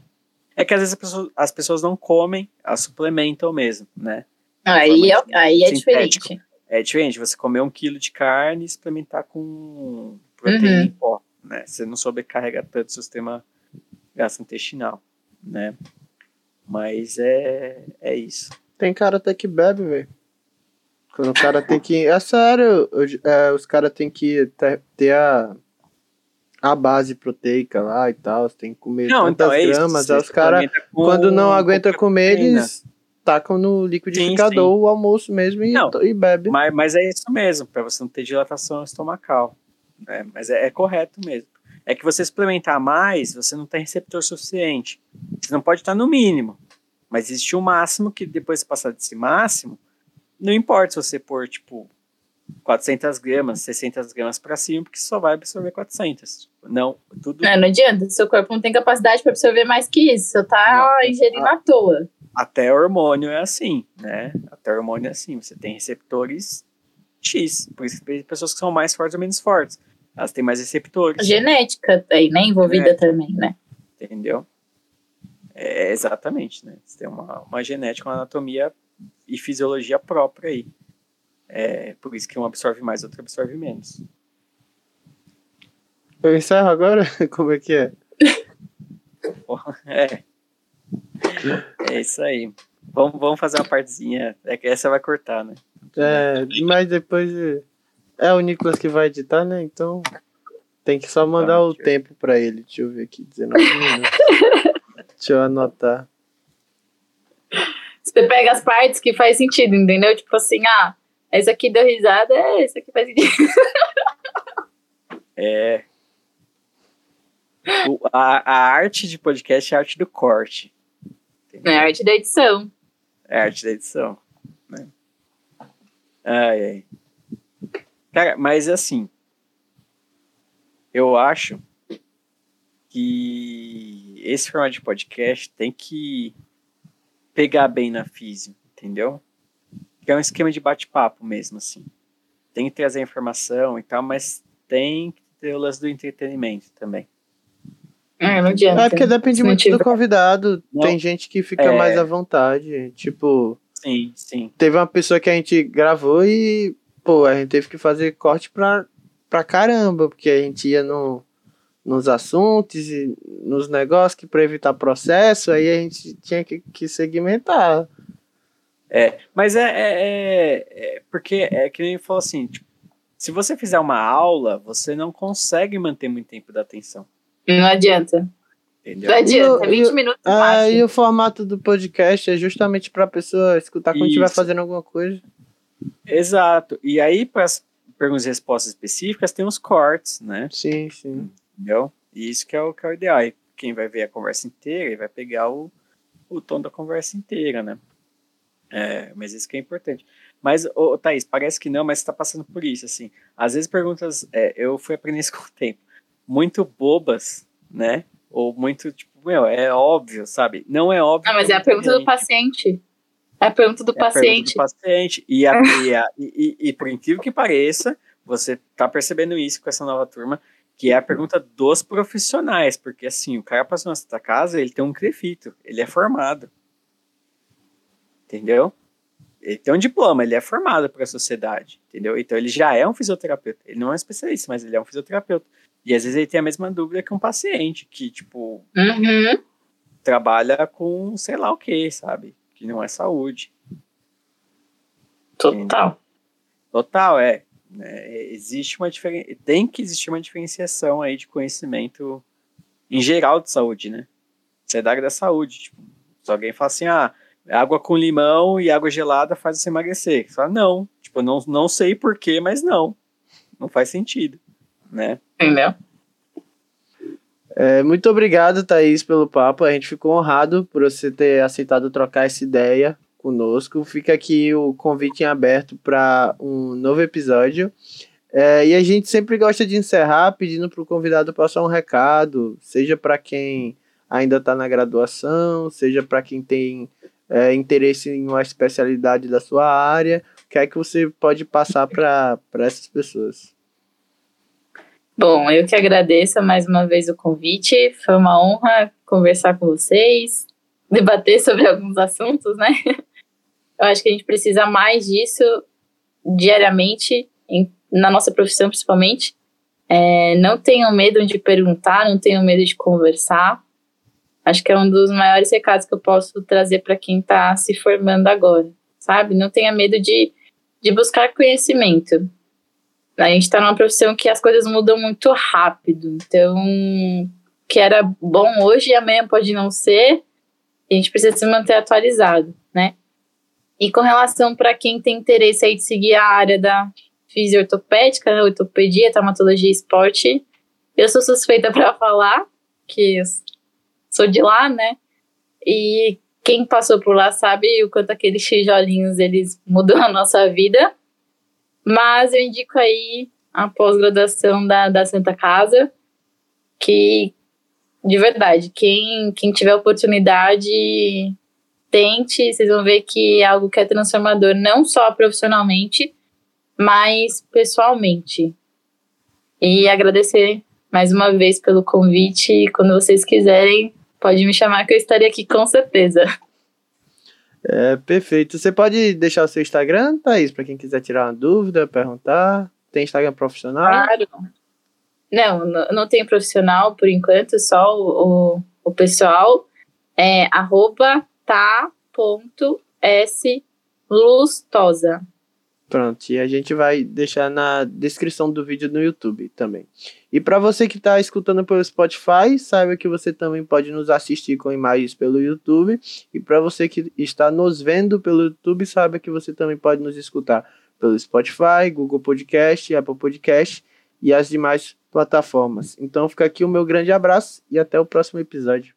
É que às vezes as pessoas não comem, elas suplementam mesmo, né? Aí, é, aí é diferente. É diferente você comer um quilo de carne e suplementar com proteína uhum. em pó né? Você não sobrecarrega tanto o sistema gastrointestinal, né? Mas é, é isso. Tem cara até que bebe, velho. Quando o cara tem que. É sério, é, os caras tem que ter, ter, a, a base proteica lá e tal. Tem que comer não, tantas então é gramas. Aí os caras, quando não aguenta comer, eles tacam no liquidificador sim, sim. o almoço mesmo e, não, e bebe. Mas, mas é isso mesmo, para você não ter dilatação estomacal. É, mas é, é, correto mesmo. É que você suplementar mais, você não tem receptor suficiente. Você não pode estar no mínimo. Mas existe um máximo que depois de passar desse máximo, não importa se você pôr, tipo, 400 gramas, 600 gramas para cima, porque só vai absorver 400. Não, tudo. É, não adianta, seu corpo não tem capacidade para absorver mais que isso, você tá não, ingerindo a, à toa. Até hormônio é assim, né? Até hormônio é assim, você tem receptores X, por isso tem pessoas que são mais fortes ou menos fortes elas têm mais receptores. A genética aí, né? Envolvida também, né? Entendeu? É, exatamente, né? Você tem uma, uma genética, uma anatomia e fisiologia própria aí. É por isso que um absorve mais, outro absorve menos. Eu encerro agora? Como é que é? é. É isso aí. Vamos, vamos fazer uma partezinha. É que essa vai cortar, né? É, mas depois é o Nicolas que vai editar, né? Então tem que só mandar ah, o tempo para ele. Deixa eu ver aqui, 19 minutos. Deixa eu anotar. Você pega as partes que faz sentido, entendeu? Tipo assim, ah, esse aqui deu risada, é, esse aqui faz sentido. É. O, a, a arte de podcast é a arte do corte. Entendeu? É a arte da edição. É a arte da edição. Né? Ai, ai. Cara, mas assim, eu acho que esse formato de podcast tem que pegar bem na física, entendeu? É um esquema de bate-papo mesmo, assim. Tem que trazer informação e tal, mas tem que ter o lance do entretenimento também. É, não adianta. É porque depende muito do convidado. Não, tem gente que fica é... mais à vontade. Tipo. Sim, sim. Teve uma pessoa que a gente gravou e pô, a gente teve que fazer corte pra, pra caramba, porque a gente ia no, nos assuntos e nos negócios que para evitar processo, aí a gente tinha que, que segmentar. É, mas é, é, é, é porque é que nem falou assim, tipo, se você fizer uma aula, você não consegue manter muito tempo da atenção. Não adianta. Entendeu? Não adianta, 20 minutos ah, E o formato do podcast é justamente para a pessoa escutar quando estiver fazendo alguma coisa. Exato. E aí, para as perguntas e respostas específicas, tem os cortes, né? Sim, sim. Entendeu? E isso que é o, que é o ideal. E quem vai ver a conversa inteira e vai pegar o, o tom da conversa inteira, né? É, mas isso que é importante. Mas, ô, Thaís, parece que não, mas você tá passando por isso, assim. Às vezes perguntas, é, eu fui aprendendo isso com o tempo, muito bobas, né? Ou muito, tipo, meu, é óbvio, sabe? Não é óbvio. Ah, mas é a pergunta do paciente. É a pergunta do é paciente. Pergunta do paciente. E, a, e, a, e, e, por incrível que pareça, você tá percebendo isso com essa nova turma, que é a pergunta dos profissionais, porque assim, o cara passou na Casa, ele tem um crefito, ele é formado. entendeu? Ele tem um diploma, ele é formado para a sociedade, entendeu? Então ele já é um fisioterapeuta. Ele não é um especialista, mas ele é um fisioterapeuta. E às vezes ele tem a mesma dúvida que um paciente, que, tipo, Uhum. trabalha com sei lá o que, sabe? Que não é saúde. Total. Total, é. É, existe uma diferença. Tem que existir uma diferenciação aí de conhecimento em geral de saúde, né? Você é da área da saúde. Tipo, se alguém fala assim, ah, água com limão e água gelada faz você emagrecer. Você fala, não. Tipo, não, não sei porquê, mas não. Não faz sentido, né? Entendeu? É, muito obrigado, Thaís, pelo papo. A gente ficou honrado por você ter aceitado trocar essa ideia conosco. Fica aqui o convite em aberto para um novo episódio. É, e a gente sempre gosta de encerrar pedindo para o convidado passar um recado, seja para quem ainda está na graduação, seja para quem tem é, interesse em uma especialidade da sua área. O que é que você pode passar para essas pessoas? Bom, eu que agradeço mais uma vez o convite. Foi uma honra conversar com vocês, debater sobre alguns assuntos, né? Eu acho que a gente precisa mais disso diariamente, em, na nossa profissão principalmente. É, não tenham medo de perguntar, não tenham medo de conversar. Acho que é um dos maiores recados que eu posso trazer para quem está se formando agora, sabe? Não tenha medo de, de buscar conhecimento. A gente está numa profissão que as coisas mudam muito rápido. Então, que era bom hoje e amanhã pode não ser. A gente precisa se manter atualizado, né? E com relação para quem tem interesse aí de seguir a área da fisiortopédica, né, ortopedia, traumatologia e esporte, eu sou suspeita para falar, que sou de lá, né? E quem passou por lá sabe o quanto aqueles tijolinhos eles mudam a nossa vida. Mas eu indico aí a pós-graduação da, da Santa Casa, que, de verdade, quem, quem tiver oportunidade, tente, vocês vão ver que é algo que é transformador, não só profissionalmente, mas pessoalmente. E agradecer mais uma vez pelo convite. Quando vocês quiserem, pode me chamar que eu estarei aqui com certeza. É, perfeito. Você pode deixar o seu Instagram, Thaís, para quem quiser tirar uma dúvida, perguntar. Tem Instagram profissional? Claro. Não, não tenho profissional por enquanto, só o, o, o pessoal. É arroba tá.slustosa. Pronto, e a gente vai deixar na descrição do vídeo no YouTube também. E para você que está escutando pelo Spotify, saiba que você também pode nos assistir com imagens pelo YouTube. E para você que está nos vendo pelo YouTube, saiba que você também pode nos escutar pelo Spotify, Google Podcast, Apple Podcast e as demais plataformas. Então fica aqui o meu grande abraço e até o próximo episódio.